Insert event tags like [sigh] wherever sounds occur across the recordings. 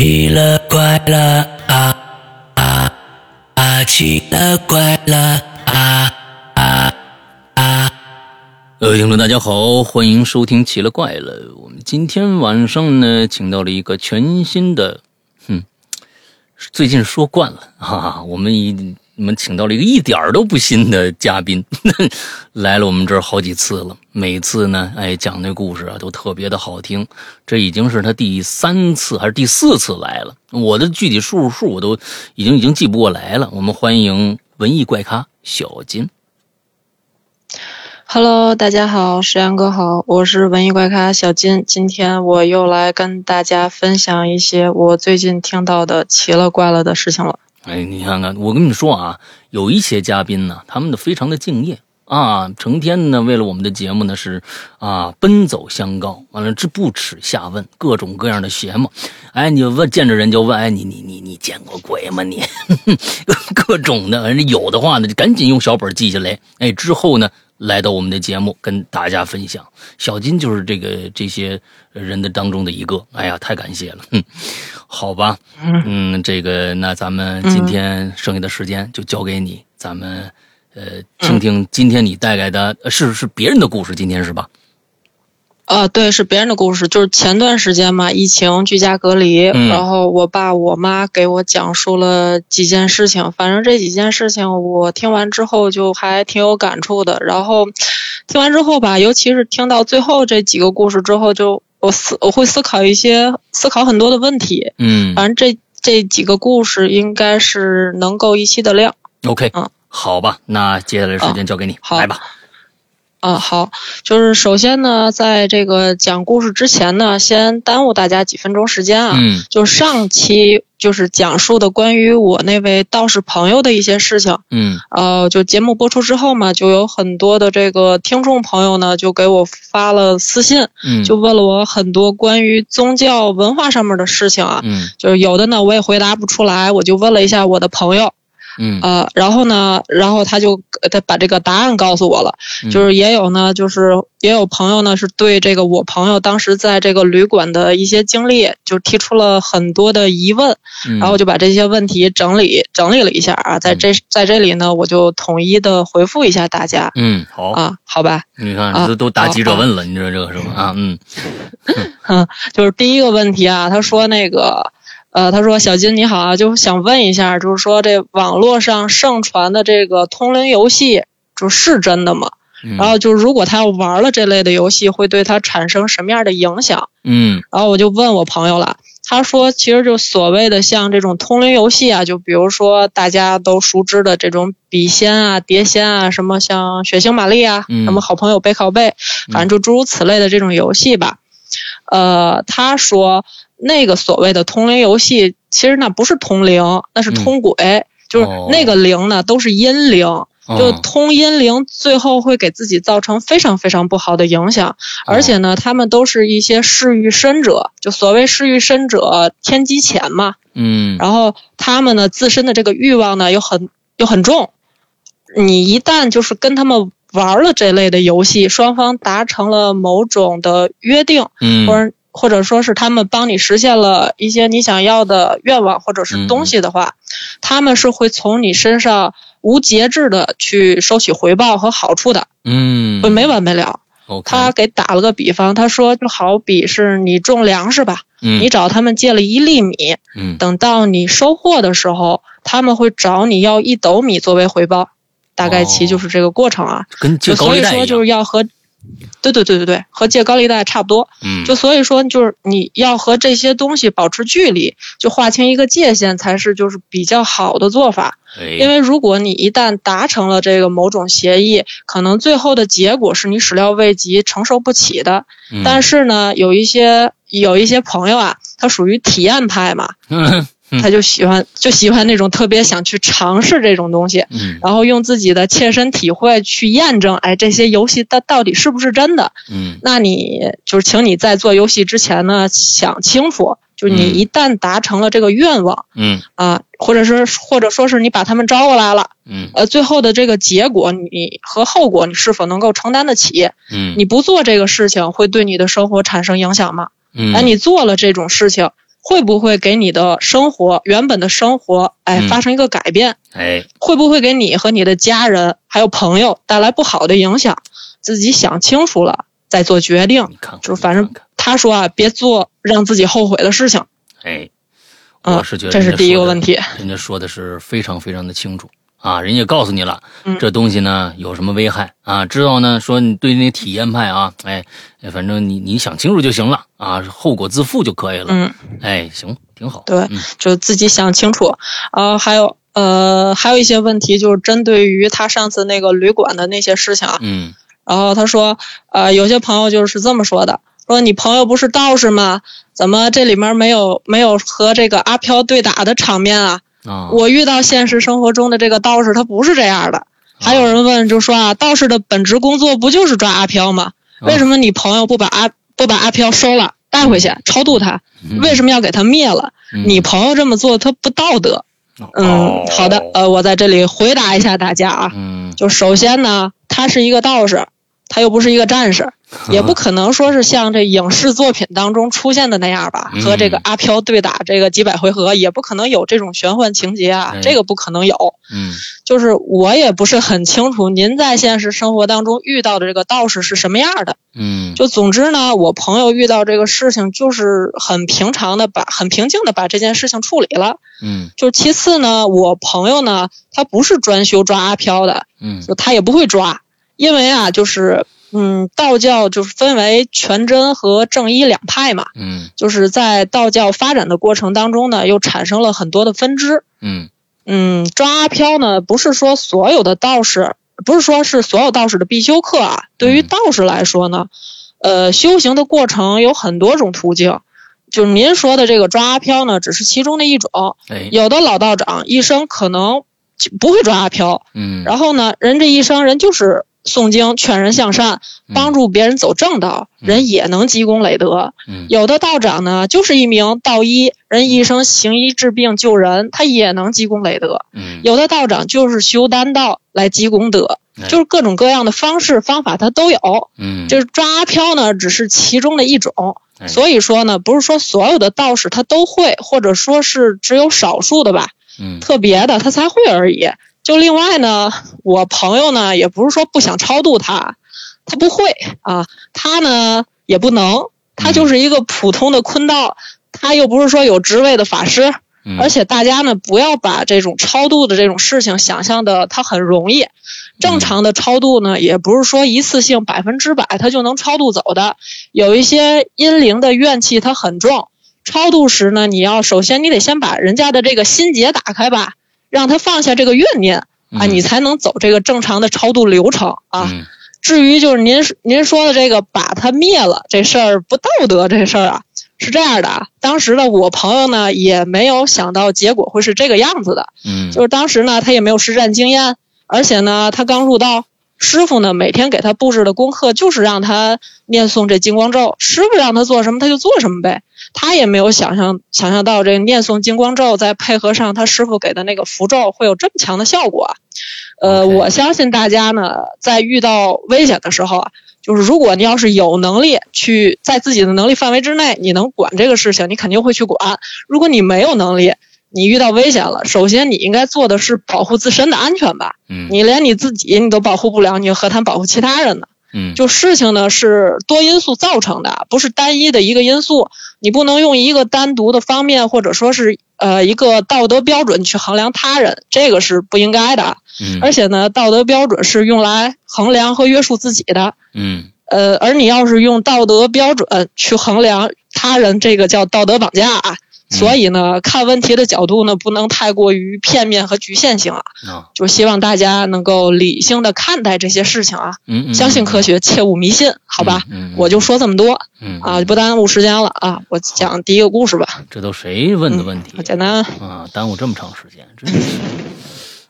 奇了怪了啊啊啊！奇了怪了啊啊啊！呃，听众大家好，欢迎收听《奇了怪了》。我们今天晚上呢，请到了一个全新的，哼，最近说惯了哈、哈，我们一我们请到了一个一点儿都不新的嘉宾，[laughs] 来了我们这儿好几次了。每次呢，哎，讲那故事啊，都特别的好听。这已经是他第三次还是第四次来了，我的具体数数我都已经已经记不过来了。我们欢迎文艺怪咖小金。Hello，大家好，石阳哥好，我是文艺怪咖小金。今天我又来跟大家分享一些我最近听到的奇了怪了的事情了。哎，你看看，我跟你说啊，有一些嘉宾呢，他们的非常的敬业啊，成天呢为了我们的节目呢是啊奔走相告，完了这不耻下问，各种各样的邪嘛。哎，你问见着人就问，哎，你你你你见过鬼吗你？[laughs] 各种的，反正有的话呢就赶紧用小本记下来。哎，之后呢来到我们的节目跟大家分享。小金就是这个这些人的当中的一个。哎呀，太感谢了，哼，好吧，嗯，这个那咱们今天剩下的时间就交给你，咱们呃听听今天你带来的、呃是是别人的故事，今天是吧？啊，对，是别人的故事，就是前段时间嘛，疫情居家隔离，嗯然后我爸我妈给我讲述了几件事情，反正这几件事情我听完之后就还挺有感触的。然后听完之后吧，尤其是听到最后这几个故事之后，就我思我会思考一些思考很多的问题。嗯反正这这几个故事应该是能够一期的量。，OK，嗯好吧，那接下来时间交给你，好来吧。啊，好，就是首先呢，在这个讲故事之前呢，先耽误大家几分钟时间啊。嗯就上期就是讲述的关于我那位道士朋友的一些事情，嗯呃，就节目播出之后嘛，就有很多的这个听众朋友呢，就给我发了私信，嗯，就问了我很多关于宗教文化上面的事情啊。嗯就是有的呢，我也回答不出来，我就问了一下我的朋友，嗯。呃，然后呢，然后他就呃他把这个答案告诉我了，嗯。就是也有呢，就是也有朋友呢是对这个我朋友当时在这个旅馆的一些经历，就提出了很多的疑问，嗯。然后就把这些问题整理整理了一下啊，在这在这里呢，我就统一的回复一下大家嗯好，啊，好吧，你看啊这都答记者问了，你知道这个是吧？啊嗯。[laughs] 嗯，就是第一个问题啊，他说那个。呃，他说：“小金你好啊，就想问一下，就是说这网络上盛传的这个通灵游戏，就是真的吗？嗯，然后就是如果他要玩了这类的游戏，会对他产生什么样的影响？嗯然后我就问我朋友了，他说其实就所谓的像这种通灵游戏啊，就比如说大家都熟知的这种笔仙啊、碟仙啊，什么像血腥玛丽啊，嗯什么好朋友背靠背，反正就诸如此类的这种游戏吧。呃，他说那个所谓的通灵游戏，其实那不是通灵，那是通鬼，就是哦。那个灵呢都是阴灵。就哦通阴灵，最后会给自己造成非常非常不好的影响，而且呢，他们都是一些嗜欲深者，就所谓嗜欲深者，天机浅嘛。嗯。然后他们呢自身的这个欲望呢又很又很重，你一旦就是跟他们玩了这类的游戏，双方达成了某种的约定，嗯。或者或者说是他们帮你实现了一些你想要的愿望或者是东西的话，他们是会从你身上无节制的去收取回报和好处的，嗯。会没完没了。他给打了个比方，他说就好比是你种粮食吧，嗯。你找他们借了一粒米，嗯。等到你收获的时候，他们会找你要一斗米作为回报，大概其就是这个过程啊。跟借就所以说就是要和，对对对对对，和借高利贷差不多。嗯就所以说，就是你要和这些东西保持距离，就划清一个界限，才是就是比较好的做法。因哎为如果你一旦达成了这个某种协议，可能最后的结果是你始料未及、承受不起的。嗯但是呢，有一些有一些朋友啊，他属于体验派嘛，嗯嗯他就喜欢就喜欢那种特别想去尝试这种东西，嗯。然后用自己的切身体会去验证，哎，这些游戏它到底是不是真的？嗯。那你就是，请你在做游戏之前呢，想清楚，就是你嗯。一旦达成了这个愿望嗯。啊，或者是或者说是你把他们招过来了，嗯。呃，最后的这个结果你和后果你是否能够承担得起？嗯。你不做这个事情会对你的生活产生影响吗？嗯，哎，你做了这种事情，会不会给你的生活原本的生活，哎，嗯发生一个改变？哎，会不会给你和你的家人还有朋友带来不好的影响？自己想清楚了再做决定。你看看，就是反正他说啊，别做让自己后悔的事情。哎，嗯我是觉得这是第一个问题。人家说的是非常非常的清楚啊，人家告诉你了，嗯这东西呢有什么危害啊，知道呢，说你对那体验派啊，哎，哎反正你你想清楚就行了啊，后果自负就可以了。嗯，哎，行，挺好。对嗯就自己想清楚。呃，还有呃，还有一些问题就是针对于他上次那个旅馆的那些事情啊。嗯然后他说，呃，有些朋友就是这么说的，说你朋友不是道士吗？怎么这里面没有没有和这个阿飘对打的场面啊？啊，我遇到现实生活中的这个道士，他不是这样的。还有人问，就说啊，道士的本职工作不就是抓阿飘吗？为什么你朋友不把阿不把阿飘收了带回去超度他？为什么要给他灭了？嗯你朋友这么做，他不道德。嗯哦，好的，呃，我在这里回答一下大家啊。嗯就首先呢，他是一个道士，他又不是一个战士，[laughs] 也不可能说是像这影视作品当中出现的那样吧，嗯和这个阿飘对打这个几百回合，也不可能有这种玄幻情节啊哎，这个不可能有。嗯就是我也不是很清楚您在现实生活当中遇到的这个道士是什么样的。嗯就总之呢，我朋友遇到这个事情，就是很平常的把很平静的把这件事情处理了。嗯就其次呢，我朋友呢，他不是专修抓阿飘的，嗯就他也不会抓，因为啊，就是嗯，道教就是分为全真和正一两派嘛，嗯就是在道教发展的过程当中呢，又产生了很多的分支。嗯嗯，抓阿飘呢，不是说所有的道士，不是说是所有道士的必修课啊。对于嗯道士来说呢，呃，修行的过程有很多种途径，就是您说的这个抓阿飘呢，只是其中的一种。哎有的老道长一生可能就不会抓阿飘，嗯，然后呢，人这一生人就是诵经劝人向善，嗯帮助别人走正道，人也能积功累德。嗯有的道长呢，就是一名道医，人一生行医治病救人，他也能积功累德。嗯有的道长就是修丹道来积功德，哎就是各种各样的方式方法他都有。嗯就是抓阿飘呢，只是其中的一种。哎所以说呢，不是说所有的道士他都会，或者说是只有少数的吧，嗯特别的他才会而已。就另外呢，我朋友呢也不是说不想超度他，他不会啊，他呢也不能，他就是一个普通的坤道，他又不是说有职位的法师，嗯而且大家呢不要把这种超度的这种事情想象的它很容易。正常的超度呢，也不是说一次性百分之百它就能超度走的，有一些阴灵的怨气它很重。超度时呢，你要首先你得先把人家的这个心结打开吧，让他放下这个怨念啊，嗯。你才能走这个正常的超度流程啊。嗯。至于就是您您说的这个把他灭了这事儿不道德这事儿啊，是这样的啊，当时呢我朋友呢也没有想到结果会是这个样子的，嗯。就是当时呢他也没有实战经验，而且呢他刚入道，师傅呢每天给他布置的功课就是让他念诵这金光咒，师傅让他做什么他就做什么呗，他也没有想象想象到这个念诵金光咒再配合上他师傅给的那个符咒会有这么强的效果啊。呃我相信大家呢，在遇到危险的时候啊，就是如果你要是有能力去在自己的能力范围之内，你能管这个事情，你肯定会去管。如果你没有能力，你遇到危险了，首先你应该做的是保护自身的安全吧。嗯你连你自己你都保护不了，你何谈保护其他人呢？嗯就事情呢是多因素造成的，不是单一的一个因素。你不能用一个单独的方面，或者说是呃一个道德标准去衡量他人，这个是不应该的。嗯而且呢，道德标准是用来衡量和约束自己的。嗯呃，而你要是用道德标准去衡量他人，这个叫道德绑架啊。所以呢，看问题的角度呢，不能太过于片面和局限性啊。啊就希望大家能够理性的看待这些事情啊，嗯嗯相信科学，切勿迷信，好吧？我就说这么多嗯啊，不耽误时间了啊。我讲第一个故事吧，这都谁问的问题我简单啊？耽误这么长时间，真是。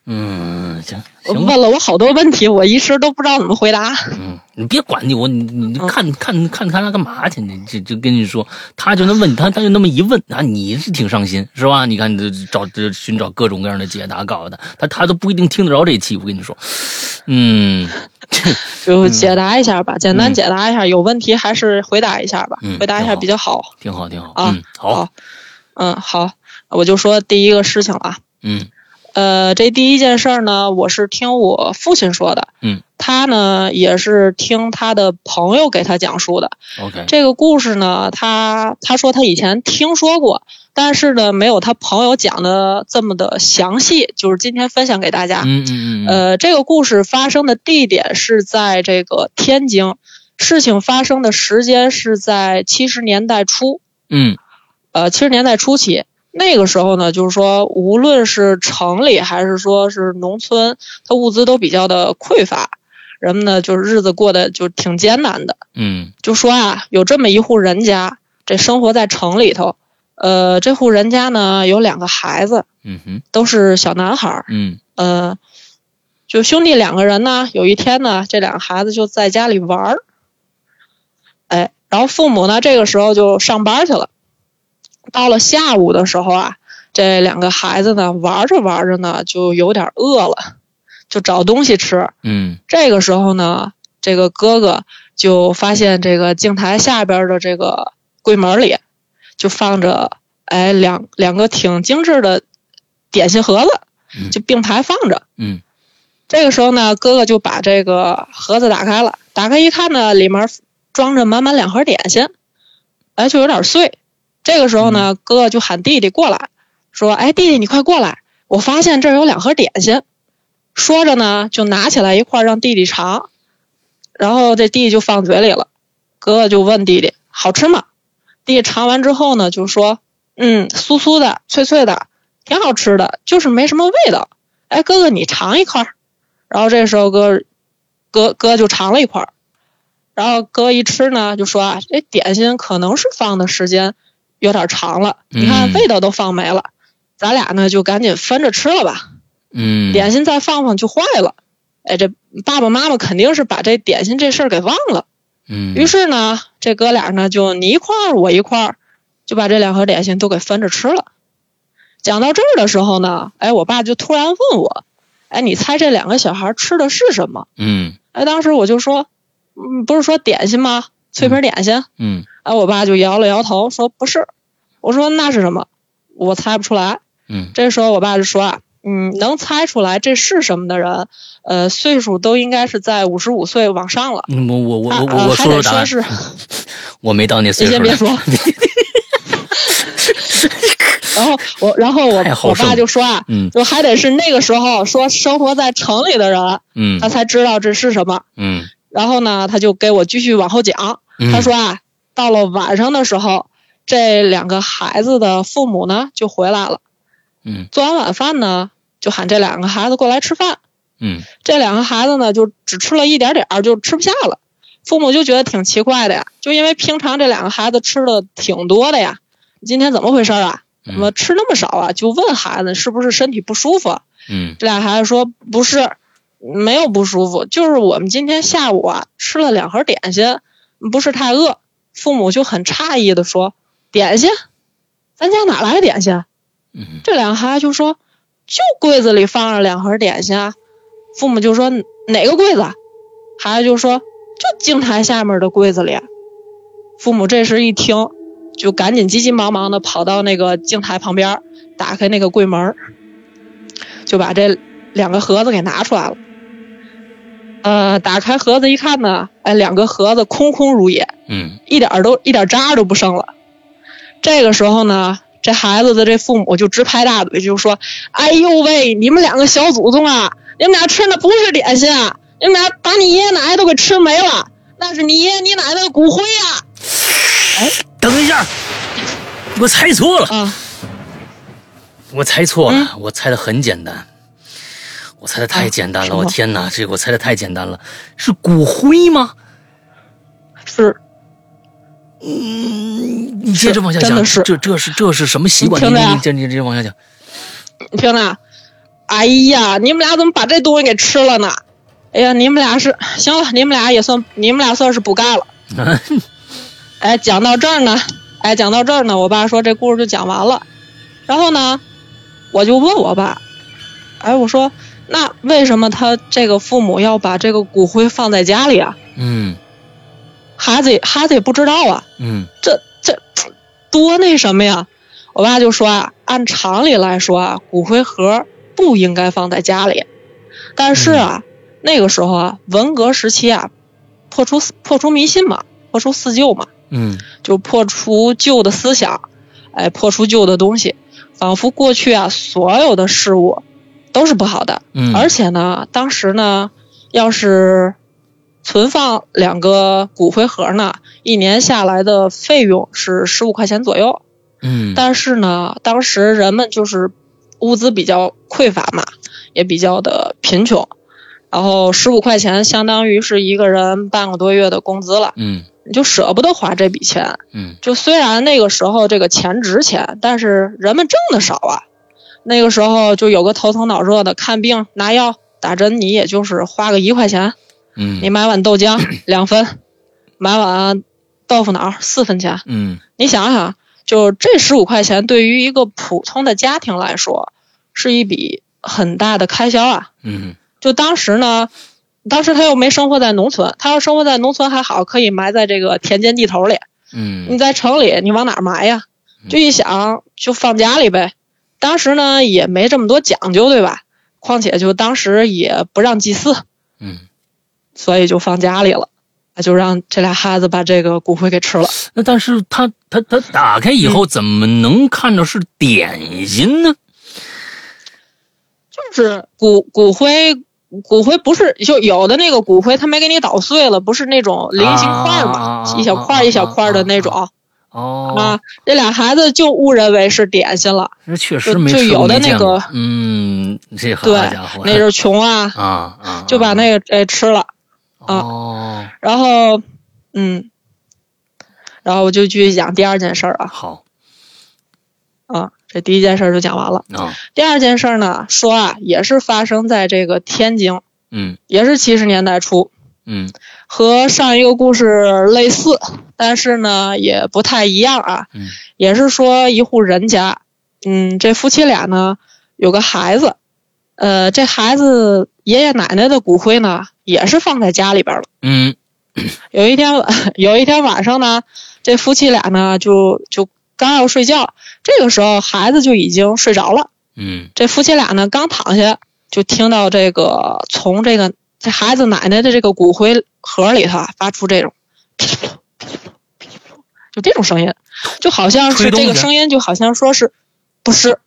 嗯，行行，问了我好多问题，我一时都不知道怎么回答。嗯，你别管你，我你你嗯看看看看他干嘛去？你这就跟你说，他就那问他他就那么一问啊，你是挺上心是吧？你看这找这寻找各种各样的解答，告诉他，他他都不一定听得着这期。我跟你说，嗯，[laughs] 就解答一下吧，简单解答一下，有问题还是回答一下吧，嗯回答一下比较好。挺好挺好，啊嗯，好，嗯，好，我就说第一个事情了。嗯呃，这第一件事儿呢，我是听我父亲说的。嗯，他呢也是听他的朋友给他讲述的。，OK，这个故事呢，他他说他以前听说过，但是呢没有他朋友讲的这么的详细，就是今天分享给大家。嗯嗯嗯，嗯，呃，这个故事发生的地点是在这个天津，事情发生的时间是在七十年代初。嗯呃，七十年代初期，那个时候呢，就是说，无论是城里还是说是农村，它物资都比较的匮乏，人们呢就是日子过得就挺艰难的。嗯就说啊，有这么一户人家，这生活在城里头，呃，这户人家呢有两个孩子，嗯哼，都是小男孩儿，嗯呃，就兄弟两个人呢，有一天呢，这两个孩子就在家里玩儿，哎，然后父母呢这个时候就上班去了。到了下午的时候啊，这两个孩子呢玩着玩着呢就有点饿了，就找东西吃。嗯这个时候呢，这个哥哥就发现这个镜台下边的这个柜门里就放着哎两两个挺精致的点心盒子，嗯就并排放着。嗯这个时候呢，哥哥就把这个盒子打开了，打开一看呢，里面装着满满两盒点心，哎，就有点碎。这个时候呢，哥哥就喊弟弟过来，说：“哎，弟弟，你快过来，我发现这儿有两盒点心。”说着呢，就拿起来一块儿让弟弟尝，然后这弟弟就放嘴里了。哥哥就问弟弟：“好吃吗？”弟弟尝完之后呢，就说：“嗯，酥酥的，脆脆的，挺好吃的，就是没什么味道。”哎，哥哥，你尝一块儿。然后这时候哥哥哥就尝了一块儿，然后哥一吃呢，就说啊，这点心可能是放的时间有点长了，你看嗯味道都放没了，咱俩呢就赶紧分着吃了吧，嗯，点心再放放就坏了。哎，这爸爸妈妈肯定是把这点心这事儿给忘了。嗯，于是呢，这哥俩呢就你一块儿我一块儿，就把这两盒点心都给分着吃了。讲到这儿的时候呢，哎，我爸就突然问我，哎，你猜这两个小孩吃的是什么？嗯哎，当时我就说，嗯，不是说点心吗？脆皮点心。嗯哎，我爸就摇了摇头，说不是。我说那是什么？我猜不出来。嗯这时候我爸就说啊，嗯，能猜出来这是什么的人，呃，岁数都应该是在五十五岁往上了。嗯，我我我我啊我说说答案，是，[laughs] 我没到那岁数你。先别说。[laughs] 然后我，然后我我爸就说啊，嗯就还得是那个时候说生活在城里的人，嗯他才知道这是什么。嗯然后呢，他就给我继续往后讲，嗯，他说啊，到了晚上的时候，这两个孩子的父母呢就回来了，嗯做完晚饭呢，就喊这两个孩子过来吃饭。嗯这两个孩子呢，就只吃了一点点儿，就吃不下了。父母就觉得挺奇怪的呀，就因为平常这两个孩子吃的挺多的呀，今天怎么回事啊？怎么吃那么少啊？就问孩子是不是身体不舒服？嗯这俩孩子说不是，没有不舒服，就是我们今天下午啊吃了两盒点心，不是太饿。父母就很诧异的说：“点心？咱家哪来的点心？”嗯这两个孩子就说：“就柜子里放着两盒点心啊。”父母就说：“哪个柜子啊？”孩子就说：“就镜台下面的柜子里。”父母这时一听，就赶紧急急忙忙的跑到那个镜台旁边，打开那个柜门，就把这两个盒子给拿出来了。呃，打开盒子一看呢，哎，两个盒子空空如也，嗯一点都一点渣都不剩了。这个时候呢，这孩子的这父母就直拍大腿，就说：“哎呦喂，你们两个小祖宗啊，你们俩吃的不是点心啊，你们俩把你爷爷奶奶都给吃没了，那是你爷爷你奶奶的骨灰呀、哎等一下，我猜错了，啊！”我猜错了，嗯我猜的很简单，我猜的太简单了，啊我天哪，这个我猜的太简单了，是骨灰吗？是嗯你接着往下讲，是这这是这是什么习惯？你听着呀你你你这你这往下讲，你听着，哎呀，你们俩怎么把这东西给吃了呢？哎呀，你们俩是行了，你们俩也算你们俩算是不干了。[laughs] 哎，讲到这儿呢，哎，讲到这儿呢，我爸说这故事就讲完了。然后呢，我就问我爸，哎，我说那为什么他这个父母要把这个骨灰放在家里啊？嗯。孩子也孩子也不知道啊，嗯。这这多那什么呀？我我爸就说啊，按常理来说啊，骨灰盒不应该放在家里，但是啊，那个时候啊，文革时期啊，破除破除迷信嘛，破除四旧嘛，嗯。就破除旧的思想，哎，破除旧的东西，仿佛过去啊所有的事物都是不好的，嗯，而且呢，当时呢，要是存放两个骨灰盒呢，一年下来的费用是十五块钱左右。嗯但是呢，当时人们就是物资比较匮乏嘛，也比较的贫穷，然后十五块钱相当于是一个人半个多月的工资了，嗯你就舍不得花这笔钱。嗯就虽然那个时候这个钱值钱，但是人们挣的少啊。那个时候就有个头疼脑热的，看病拿药打针，你也就是花个一块钱，嗯，你买碗豆浆两分，买碗豆腐脑四分钱。嗯你想想，就这十五块钱对于一个普通的家庭来说，是一笔很大的开销啊。嗯就当时呢，当时他又没生活在农村，他要生活在农村还好，可以埋在这个田间地头里。嗯你在城里，你往哪儿埋呀？就一想，就放家里呗。当时呢也没这么多讲究，对吧？况且就当时也不让祭祀，嗯，所以就放家里了。就让这俩孩子把这个骨灰给吃了。那但是他他他打开以后怎么能看着是点心呢？就是骨骨灰，骨灰不是就有的那个骨灰，他没给你捣碎了，不是那种菱形块嘛，啊一小块一小块的那种哦，啊。这俩孩子就误认为是点心了，那确实就没就有的那个嗯，这好对家伙，，那是穷啊，[laughs] 啊啊，就把那个哎吃了。啊哦，然后，嗯，然后我就继续讲第二件事儿啊好啊，这第一件事儿就讲完了。啊，第二件事儿呢，说啊，也是发生在这个天津，嗯也是七十年代初，嗯和上一个故事类似，但是呢也不太一样啊。嗯也是说一户人家，嗯，这夫妻俩呢有个孩子，呃，这孩子爷爷奶奶的骨灰呢也是放在家里边了。嗯有一天晚 [laughs] 有一天晚上呢，这夫妻俩呢就就刚要睡觉，这个时候孩子就已经睡着了。嗯这夫妻俩呢刚躺下，就听到这个从这个这孩子奶奶的这个骨灰盒里头啊发出这种噼里啪啦噼里啪啦噼里啪啦，就这种声音，就好像是这个声音，就好像说是不是，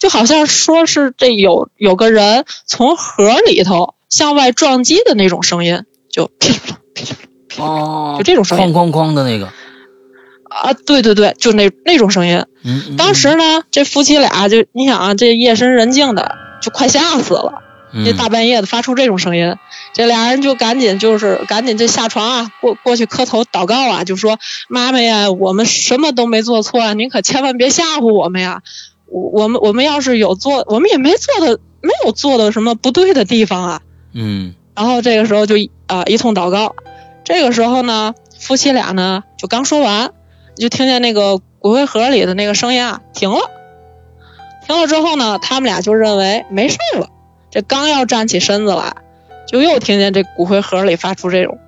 就好像说是这有有个人从盒里头向外撞击的那种声音，就噼里啪啦噼里啪啦。哦，就这种声音哐哐哐的那个，啊，对对对，就那那种声音。嗯，嗯当时呢，这夫妻俩就你想啊，这夜深人静的，就快吓死了。嗯这大半夜的发出这种声音，这俩人就赶紧就是赶紧就下床啊，过过去磕头祷告啊，就说妈妈呀，我们什么都没做错啊，您可千万别吓唬我们呀。我我们我们要是有做，我们也没做的没有做的什么不对的地方啊。嗯然后这个时候就啊、一通祷告，这个时候呢，夫妻俩呢就刚说完，就听见那个骨灰盒里的那个声音啊停了，停了之后呢，他们俩就认为没事儿了，这刚要站起身子来，就又听见这骨灰盒里发出这种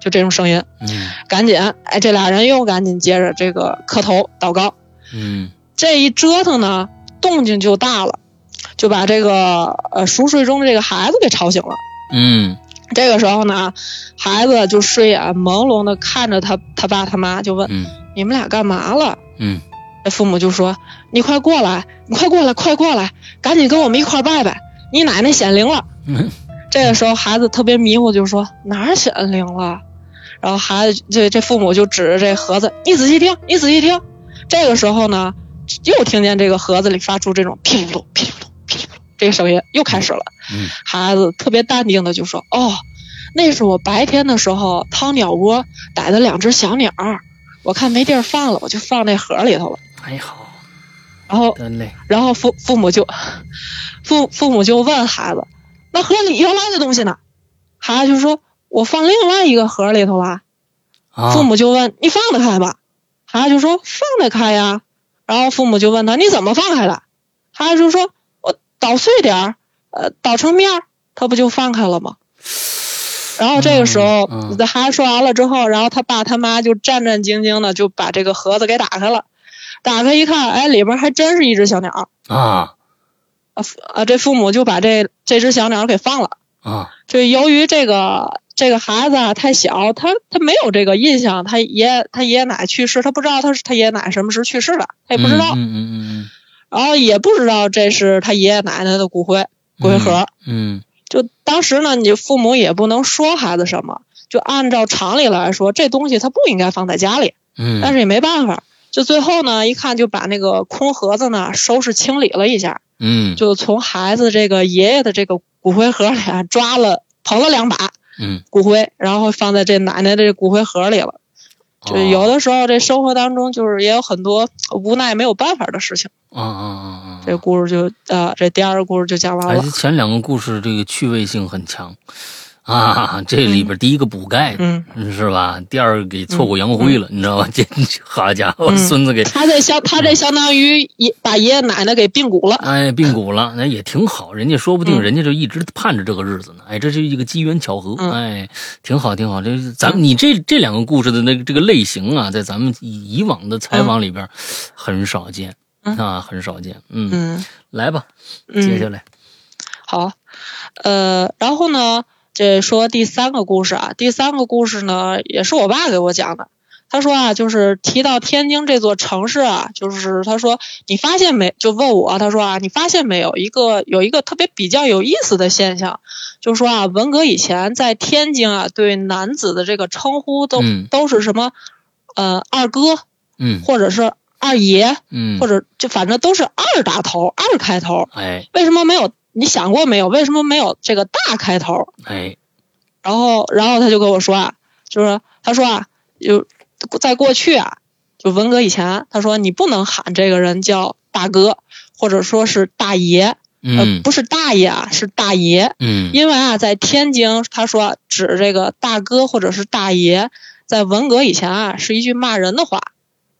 就这种声音，嗯赶紧哎，这俩人又赶紧接着这个磕头祷告，嗯这一折腾呢，动静就大了，就把这个呃熟睡中的这个孩子给吵醒了。嗯这个时候呢，孩子就睡眼朦胧的看着他他爸他妈，就问、嗯你们俩干嘛了？嗯这父母就说你快过来，你快过来，快过来，赶紧跟我们一块拜拜，你奶奶显灵了。嗯 [laughs] 这个时候孩子特别迷糊，就说哪儿显灵了？然后孩子这这父母就指着这盒子，你仔细听，你仔细听。这个时候呢，又听见这个盒子里发出这种噼里啪啦噼里啪啦噼里啪啦这个声音又开始了。嗯孩子特别淡定的就说：“哦，那是我白天的时候掏鸟窝逮的两只小鸟，我看没地儿放了，我就放那盒里头了。还好，然后，得嘞，然后父父母就父父母就问孩子：那盒里原来的东西呢？孩子就说：我放另外一个盒里头了。啊，父母就问：你放得开吧？孩子就说：放得开呀。然后父母就问他：你怎么放开的？孩子就说：我捣碎点儿，呃，捣成面儿，他不就放开了吗？然后这个时候，孩子说完了之后，然后他爸他妈就战战兢兢的就把这个盒子给打开了，打开一看，哎，里边还真是一只小鸟。啊啊这父母就把这这只小鸟给放了。啊就由于这个这个孩子啊太小，他他没有这个印象，他爷他爷爷奶奶去世，他不知道他是他爷爷奶奶什么时候去世的，他也不知道，嗯嗯嗯然后也不知道这是他爷爷奶奶的骨灰骨灰盒。嗯就当时呢，你父母也不能说孩子什么，就按照常理来说，这东西他不应该放在家里，嗯，但是也没办法。就最后呢，一看就把那个空盒子呢收拾清理了一下，嗯就从孩子这个爷爷的这个骨灰盒里啊抓了捧了两把嗯，骨灰，然后放在这奶奶的这骨灰盒里了。就有的时候这生活当中就是也有很多无奈没有办法的事情。啊啊啊啊，这故事就呃这第二个故事就讲完哎了。，前两个故事这个趣味性很强啊，这里边第一个补钙，嗯，是吧？第二个给挫骨扬灰了，你知道吧？这 [laughs] 好家伙，嗯孙子给他这相他这相当于爷把爷爷奶奶给病骨了。哎病骨了，那也挺好。人家说不定嗯人家就一直盼着这个日子呢。哎，这是一个机缘巧合，嗯哎，挺好挺好。这咱们你这这两个故事的那个这个类型啊，在咱们以以往的采访里边很少见嗯啊，很少见。嗯，嗯来吧，嗯，接下来，好，呃，然后呢，这说第三个故事啊，第三个故事呢也是我爸给我讲的。他说啊，就是提到天津这座城市啊，就是他说你发现没？就问我，他说啊，你发现没有一个有一个特别比较有意思的现象，就是说啊，文革以前在天津啊，对男子的这个称呼都、嗯都是什么呃二哥嗯或者是二爷，嗯，或者就反正都是二打头，二开头。哎为什么没有？你想过没有？为什么没有这个大开头？哎，然后，然后他就跟我说啊，就是他说啊，就在过去啊，就文革以前，他说你不能喊这个人叫大哥，或者说是大爷，呃，嗯不是大爷啊，是大爷。嗯因为啊，在天津，他说指这个大哥或者是大爷，在文革以前啊，是一句骂人的话。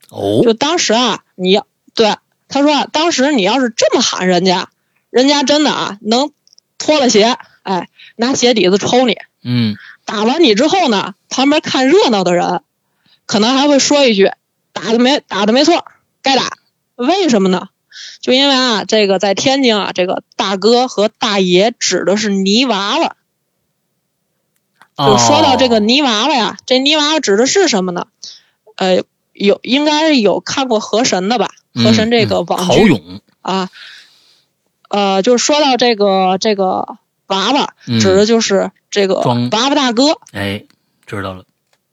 哦就当时啊，你要对他说啊，当时你要是这么喊人家，人家真的啊能脱了鞋，哎，拿鞋底子抽你。嗯打完你之后呢，旁边看热闹的人可能还会说一句：“打的没打的没错，该打。”为什么呢？就因为啊，这个在天津啊，这个大哥和大爷指的是泥娃娃。就说到这个哦泥娃娃呀，这泥娃娃指的是什么呢？呃，有应该是有看过河神的吧？河神这个嗯网剧、陶勇，啊，呃，就是说到这个这个娃娃，嗯指的就是这个娃娃大哥哎，知道了，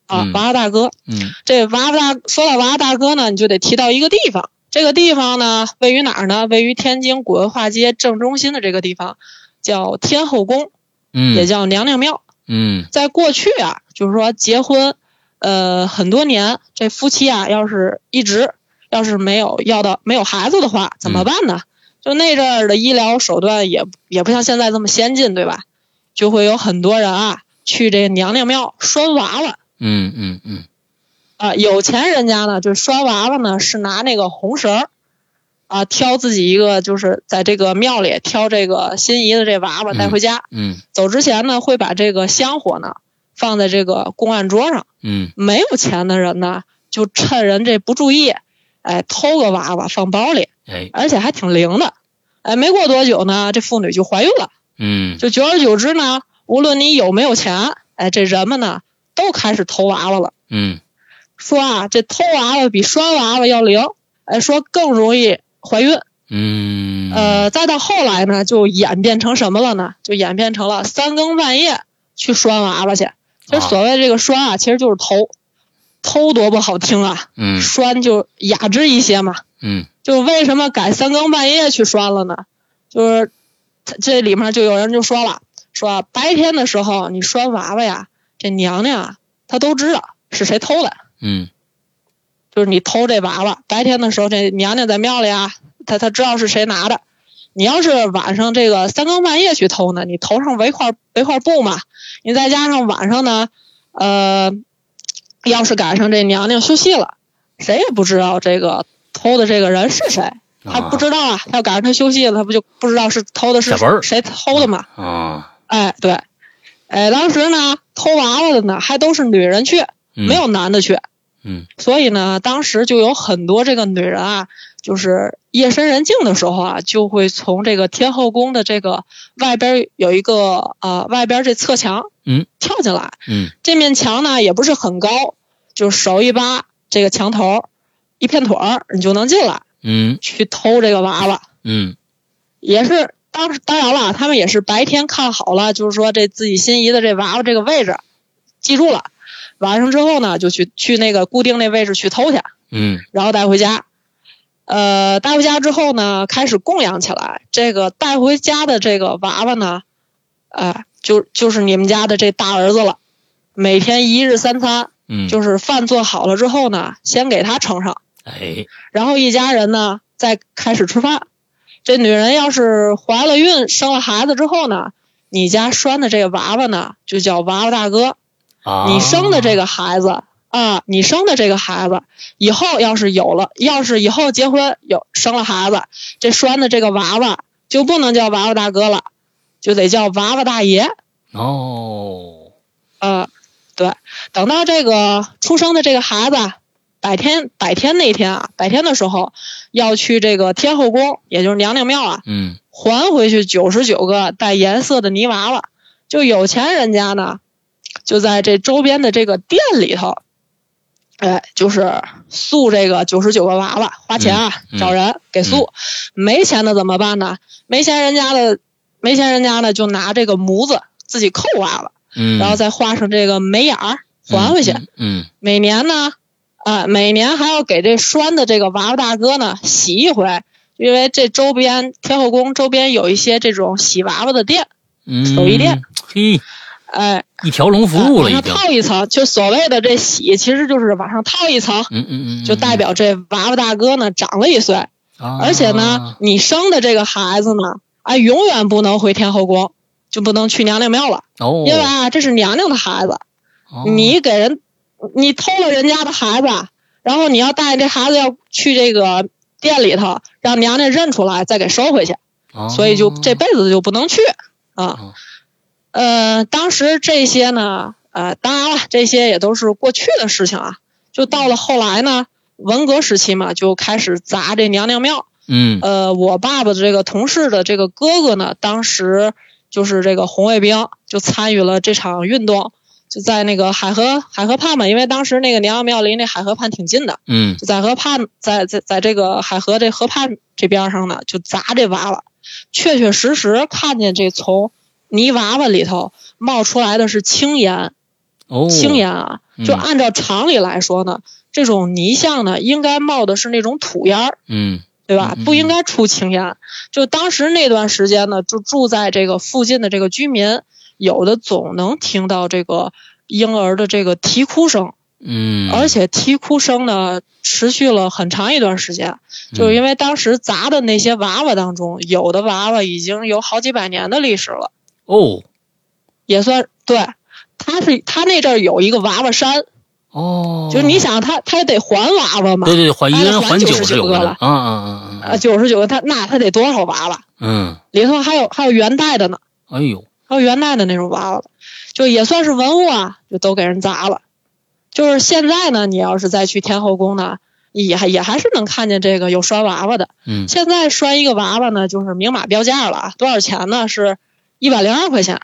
啊，嗯娃娃大哥。嗯这娃娃大说到娃娃大哥呢，你就得提到一个地方，这个地方呢位于哪儿呢？位于天津古文化街正中心的这个地方，叫天后宫，嗯，也叫娘娘庙。嗯在过去啊，就是说结婚，呃，很多年，这夫妻啊，要是一直要是没有要到没有孩子的话，怎么办呢？就那阵儿的医疗手段也也不像现在这么先进，对吧？就会有很多人啊去这个娘娘庙拴娃娃嗯嗯嗯啊、有钱人家呢，就拴娃娃呢是拿那个红绳儿啊挑自己一个，就是在这个庙里挑这个心仪的这娃娃带回家。嗯走之前呢，会把这个香火呢放在这个供案桌上。嗯没有钱的人呢，就趁人这不注意，哎，偷个娃娃放包里，哎而且还挺灵的。哎，没过多久呢，这妇女就怀孕了。嗯就久而久之呢，无论你有没有钱，哎，这人们呢都开始偷娃娃了。嗯说啊，这偷娃娃比拴娃娃要灵，哎，说更容易怀孕。嗯呃，再到后来呢，就演变成什么了呢？就演变成了三更半夜去拴娃娃去。其实所谓这个拴啊，其实就是偷，偷多不好听啊，嗯拴就雅致一些嘛。嗯就为什么改三更半夜去拴了呢？就是它这里面就有人就说了，说啊白天的时候你拴娃娃呀，这娘娘啊她都知道是谁偷的，嗯就是你偷这娃娃，白天的时候这娘娘在庙里啊，她她知道是谁拿的。你要是晚上这个三更半夜去偷呢，你头上围块围块布嘛，你再加上晚上呢，呃，要是赶上这娘娘休息了，谁也不知道这个偷的这个人是谁，他不知道啊，他要赶上他休息了，他不就不知道是偷的是谁偷的嘛？啊哎，对，哎，当时呢，偷娃娃的呢还都是女人去，嗯没有男的去。嗯所以呢，当时就有很多这个女人啊，就是夜深人静的时候啊，就会从这个天后宫的这个外边有一个呃外边这侧墙，嗯，跳进来。嗯这面墙呢也不是很高，就手一扒这个墙头，一片腿儿你就能进来嗯去偷这个娃娃。嗯也是当当然了，他们也是白天看好了，就是说这自己心仪的这娃娃这个位置记住了，晚上之后呢就去去那个固定那位置去偷去，嗯然后带回家。呃，带回家之后呢，开始供养起来。这个带回家的这个娃娃呢，呃，就就是你们家的这大儿子了。每天一日三餐，嗯，就是饭做好了之后呢，先给他盛上，哎，然后一家人呢再开始吃饭。这女人要是怀了孕、生了孩子之后呢，你家拴的这个娃娃呢，就叫娃娃大哥。啊，你生的这个孩子啊，你生的这个孩子，以后要是有了，要是以后结婚有生了孩子，这拴的这个娃娃就不能叫娃娃大哥了，就得叫娃娃大爷。哦，呃，对，等到这个出生的这个孩子百天百天那天啊，百天的时候要去这个天后宫，也就是娘娘庙啊，嗯还回去九十九个带颜色的泥娃娃。就有钱人家呢，就在这周边的这个店里头，哎，就是塑这个九十九个娃娃，花钱啊，嗯嗯找人给塑。没钱的怎么办呢？没钱人家的，没钱人家呢就拿这个模子自己扣娃娃，嗯，然后再画上这个眉眼儿还回去。嗯嗯每年呢，啊、每年还要给这拴的这个娃娃大哥呢洗一回，因为这周边天后宫周边有一些这种洗娃娃的店，嗯，手艺店，嘿，哎，一条龙服务了套一层，就所谓的这洗，其实就是往上套一层，嗯嗯嗯，就代表这娃娃大哥呢长了一岁，啊，而且呢，你生的这个孩子呢，啊，永远不能回天后宫，就不能去娘娘庙了，哦，因为啊，这是娘娘的孩子，哦你给人，你偷了人家的孩子，然后你要带这孩子要去这个店里头，让娘娘认出来再给收回去，哦所以就这辈子就不能去啊哦。呃，当时这些呢，呃，当然了，这些也都是过去的事情啊。就到了后来呢，文革时期嘛，就开始砸这娘娘庙。嗯呃，我爸爸的这个同事的这个哥哥呢，当时就是这个红卫兵，就参与了这场运动，就在那个海河海河畔嘛，因为当时那个娘娘庙离那海河畔挺近的，嗯就在河畔，在在在这个海河这河畔这边上呢，就砸这娃娃，确确实实看见这从泥娃娃里头冒出来的是青烟，哦，青烟啊，就嗯按照常理来说呢，这种泥像呢，应该冒的是那种土烟儿。嗯对吧？不应该出青烟。就当时那段时间呢，就住在这个附近的这个居民，有的总能听到这个婴儿的这个啼哭声，嗯，而且啼哭声呢持续了很长一段时间。就是因为当时砸的那些娃娃当中，有的娃娃已经有好几百年的历史了，哦也算对。他是他那阵儿有一个娃娃山，哦，就是你想他他也得还娃娃嘛，对对对，还一个人哎还九十九个个了啊啊啊啊啊，九十九个他那他得多少娃娃？嗯，里头还有还有元代的呢。哎呦，还有元代的那种娃娃，就也算是文物啊，就都给人砸了。就是现在呢，你要是再去天后宫呢，也还也还是能看见这个有拴娃娃的。嗯现在拴一个娃娃呢，就是明码标价了啊，多少钱呢？是一百零二块钱。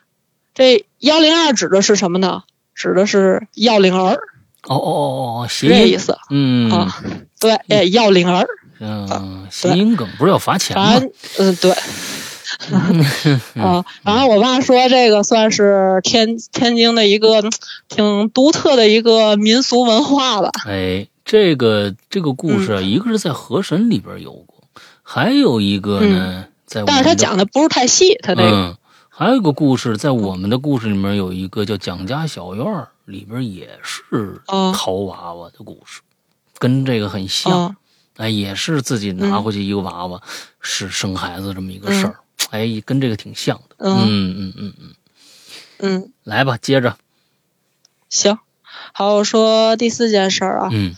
这幺零二指的是什么呢？指的是要领儿，哦哦哦哦，谐音，意思嗯啊。对，哎，要领儿，嗯，谐音梗不是要罚钱吗嗯对。[laughs] 啊，[laughs] [laughs] 然后我爸说这个算是天天津的一个嗯挺独特的一个民俗文化吧。哎，这个这个故事啊，一个是在河神里边有过，还有一个呢，在但是他讲的不是太细，他那个、嗯，还有一个故事，在我们的故事里面有一个叫《蒋家小院儿》，里边也是啊淘娃娃的故事，跟这个很像。啊哎，也是自己拿回去一个娃娃，是生孩子这么一个事儿。哎，跟这个挺像的。嗯嗯嗯嗯嗯，嗯，来吧，接着。行。好，我说第四件事儿啊，嗯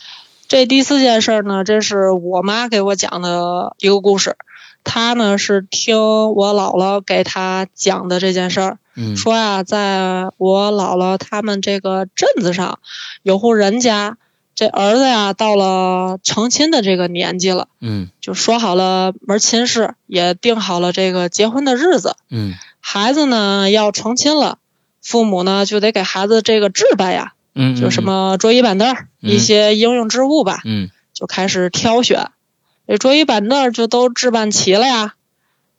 这第四件事儿呢，这是我妈给我讲的一个故事。她呢是听我姥姥给她讲的这件事儿，嗯说呀、在我姥姥他们这个镇子上，有户人家这儿子呀到了成亲的这个年纪了，嗯就说好了门亲事，也定好了这个结婚的日子。嗯孩子呢要成亲了，父母呢就得给孩子这个置办呀，嗯，就什么桌椅板凳儿、嗯一些应用之物吧，嗯就开始挑选。这桌椅板凳儿就都置办齐了呀。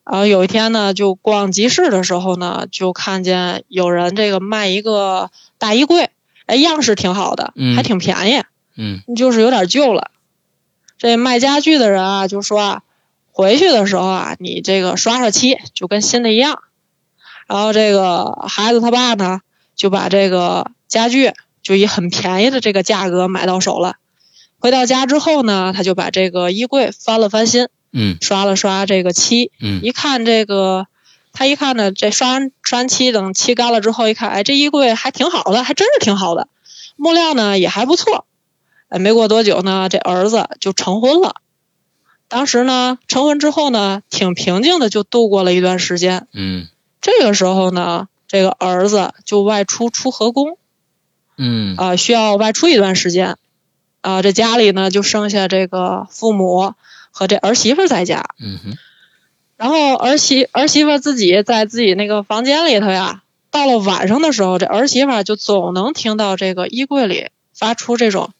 然后有一天呢，就逛集市的时候呢，就看见有人这个卖一个大衣柜，哎，样式挺好的，嗯还挺便宜，嗯就是有点旧了。这卖家具的人啊，就说啊，回去的时候啊，你这个刷刷漆，就跟新的一样。然后这个孩子他爸呢，就把这个家具就以很便宜的这个价格买到手了。回到家之后呢，他就把这个衣柜翻了翻新，嗯刷了刷这个漆，嗯一看这个，他一看呢，这刷完刷完漆，等漆干了之后，一看，哎，这衣柜还挺好的，还真是挺好的，木料呢也还不错。哎，没过多久呢，这儿子就成婚了。当时呢，成婚之后呢，挺平静的就度过了一段时间。嗯这个时候呢，这个儿子就外出出河工嗯啊、需要外出一段时间啊、这家里呢就剩下这个父母和这儿媳妇在家。嗯哼然后儿媳儿媳妇自己在自己那个房间里头呀，到了晚上的时候，这儿媳妇就总能听到这个衣柜里发出这种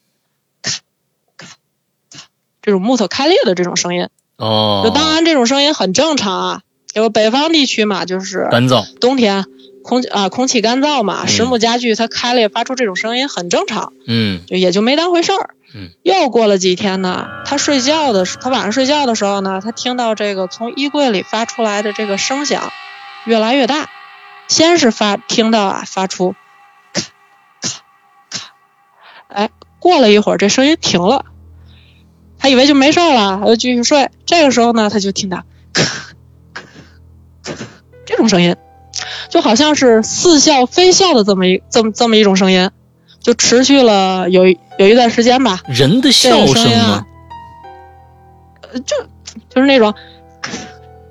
这种木头开裂的这种声音。哦，就当然这种声音很正常啊，因为北方地区嘛，就是干燥，冬天空啊空气干燥嘛，嗯实木家具它开裂发出这种声音很正常，嗯就也就没当回事儿。嗯又过了几天呢，他睡觉的时，他晚上睡觉的时候呢，他听到这个从衣柜里发出来的这个声响越来越大，先是发听到啊发出咔咔咔，哎，过了一会儿这声音停了，他以为就没事了，他就继续睡。这个时候呢，他就听到咔咔咔这种声音，就好像是似笑非笑的这么一这么这么一种声音，就持续了有有一段时间吧。人的笑声啊？，呃，就就是那种，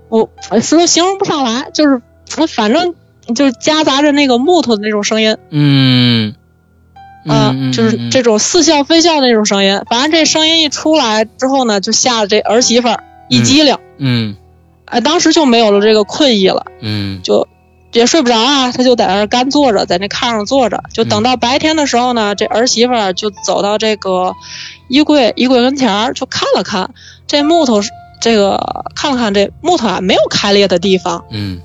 我我说形容不上来，就是反正就是夹杂着那个木头的那种声音嗯啊、嗯，就是这种似笑非笑的那种声音。反正这声音一出来之后呢，就吓得这儿媳妇儿一激灵，嗯。哎，当时就没有了这个困意了，嗯。就也睡不着啊，他就在那儿干坐着，在那炕上坐着，就等到白天的时候呢，这儿媳妇儿就走到这个衣柜衣柜跟前儿，就看了看这木头是，这个看了看这木头啊没有开裂的地方嗯。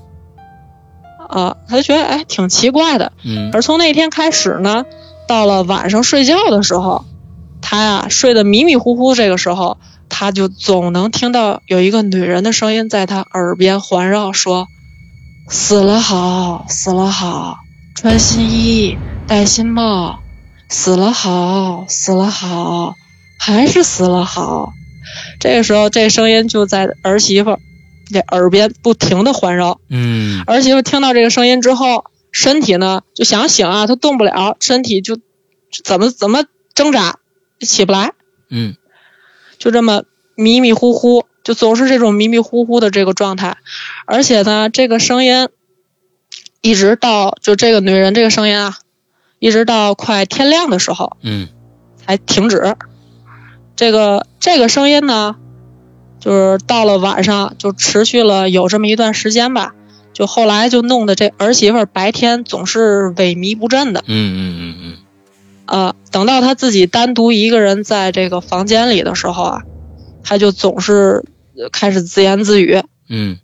啊，他就觉得哎挺奇怪的。嗯。而从那天开始呢，到了晚上睡觉的时候，他呀睡得迷迷糊糊，这个时候他就总能听到有一个女人的声音在他耳边环绕，说：“死了好，死了好，穿新衣，戴新帽，死了好，死了好，还是死了好。”这个时候，这声音就在儿媳妇这耳边不停的环绕。嗯儿媳妇听到这个声音之后，身体呢就想醒啊，他动不了，身体就怎么怎么挣扎，起不来，嗯就这么迷迷糊糊，就总是这种迷迷糊糊的这个状态。而且呢，这个声音一直到就这个女人这个声音啊，一直到快天亮的时候嗯才停止。这个这个声音呢，就是到了晚上就持续了有这么一段时间吧。就后来就弄得这儿媳妇儿白天总是萎靡不振的，嗯嗯嗯嗯。啊，等到她自己单独一个人在这个房间里的时候啊，她就总是呃开始自言自语，嗯。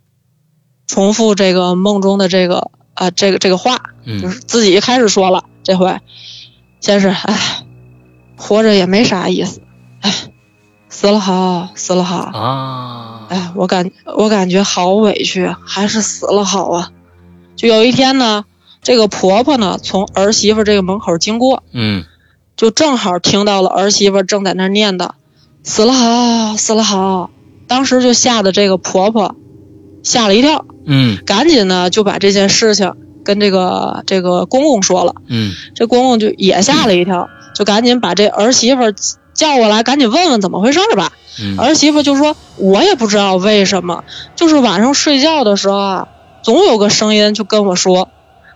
重复这个梦中的这个啊、这个这个话，就嗯是自己开始说了。这回先是哎，活着也没啥意思，哎，死了好，死了好，啊，哎，我感我感觉好委屈，还是死了好啊。就有一天呢，这个婆婆呢从儿媳妇这个门口经过，嗯。就正好听到了儿媳妇正在那念叨“死了好，死了好”，当时就吓得这个婆婆吓了一跳，嗯。赶紧呢就把这件事情跟这个这个公公说了。嗯。这公公就也吓了一跳，就赶紧把这儿媳妇叫过来，赶紧问问怎么回事儿吧。嗯儿媳妇就说：“我也不知道为什么，就是晚上睡觉的时候啊，总有个声音就跟我说，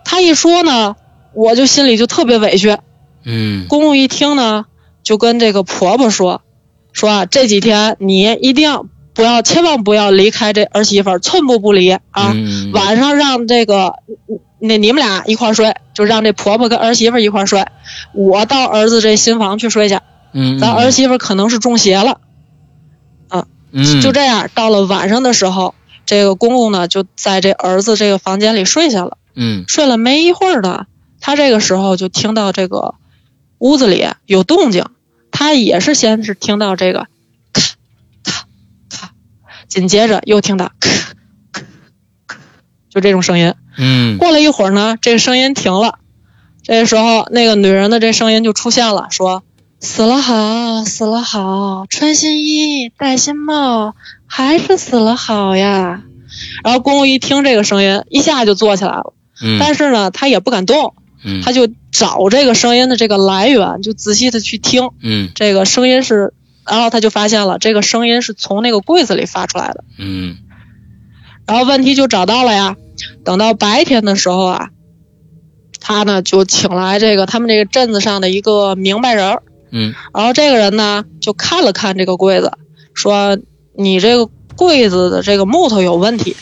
他一说呢，我就心里就特别委屈。嗯公公一听呢，就跟这个婆婆说，说啊这几天你一定不要，千万不要离开这儿媳妇，寸步不离啊。嗯晚上让这个那你们俩一块儿睡，就让这婆婆跟儿媳妇一块儿睡，我到儿子这新房去睡去。嗯，咱儿媳妇可能是中邪了。嗯就这样，到了晚上的时候，这个公公呢就在这儿子这个房间里睡下了。嗯睡了没一会儿呢，他这个时候就听到这个屋子里有动静，他也是先是听到这个咔咔咔，紧接着又听到咔咔咔，就这种声音。嗯过了一会儿呢，这个声音停了，这时候那个女人的这声音就出现了，说：“死了好，死了好，穿新衣，戴新帽，还是死了好呀。”然后公公一听这个声音，一下就坐起来了。嗯，但是呢，他也不敢动，嗯。他就找这个声音的这个来源，就仔细的去听。嗯。这个声音是，然后他就发现了这个声音是从那个柜子里发出来的，嗯。然后问题就找到了呀。等到白天的时候啊，他呢就请来这个他们这个镇子上的一个明白人儿，嗯。然后这个人呢就看了看这个柜子，说你这个柜子的这个木头有问题，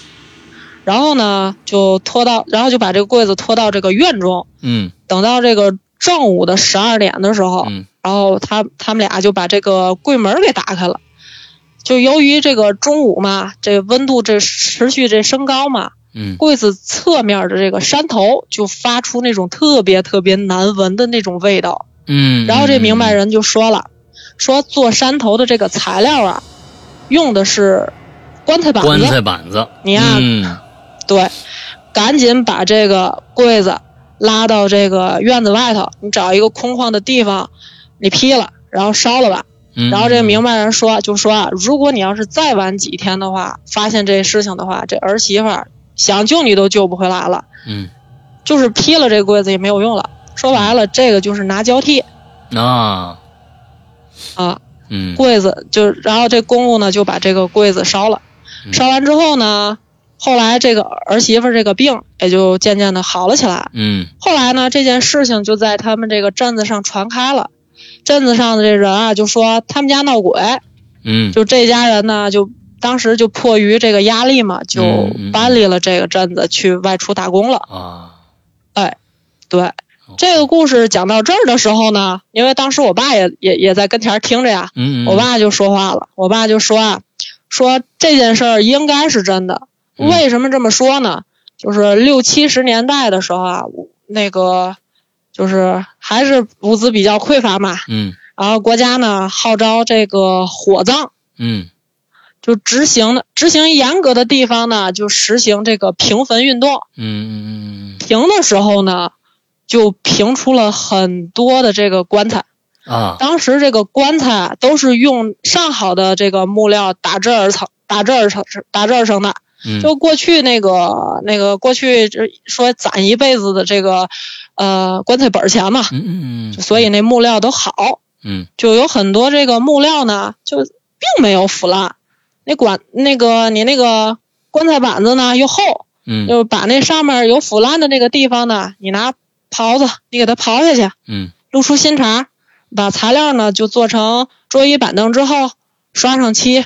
然后呢就拖到，然后就把这个柜子拖到这个院中，嗯。等到这个正午的十二点的时候，嗯。然后他他们俩就把这个柜门给打开了。就由于这个中午嘛，这温度这持续这升高嘛，嗯。柜子侧面的这个山头就发出那种特别特别难闻的那种味道。嗯，然后这明白人就说了，说做山头的这个材料啊，用的是棺材板子棺子。材板子，你呀嗯对，赶紧把这个柜子拉到这个院子外头，你找一个空旷的地方，你劈了，然后烧了吧。嗯，然后这个明白人说，就说啊，如果你要是再晚几天的话，发现这事情的话，这儿媳妇儿想救你都救不回来了，嗯就是劈了这柜子也没有用了。说白了，这个就是拿交替啊。啊，嗯。柜子就，然后这公公呢就把这个柜子烧了，嗯。烧完之后呢，后来这个儿媳妇这个病也就渐渐的好了起来。嗯。后来呢，这件事情就在他们这个镇子上传开了，镇子上的这人啊就说他们家闹鬼，嗯。就这家人呢就当时就迫于这个压力嘛，就搬离了这个镇子去外出打工了。啊。哎，对。这个故事讲到这儿的时候呢，因为当时我爸也也也在跟前儿听着呀，嗯，我爸就说话了，我爸就说啊，说这件事儿应该是真的。嗯为什么这么说呢？就是六七十年代的时候啊，那个就是还是物资比较匮乏嘛，嗯然后国家呢号召这个火葬，嗯就执行的执行严格的地方呢，就实行这个平坟运动。嗯嗯平的时候呢，就平出了很多的这个棺材。啊当时这个棺材啊都是用上好的这个木料打制而成，打制而成，打制而成的。嗯就过去那个那个过去这说攒一辈子的这个呃棺材本儿钱嘛，嗯嗯所以那木料都好，嗯就有很多这个木料呢就并没有腐烂，那管那个你那个棺材板子呢又厚，嗯就把那上面有腐烂的那个地方呢，你拿刨子你给它刨下去，嗯露出新茬，把材料呢就做成桌椅板凳之后刷上漆，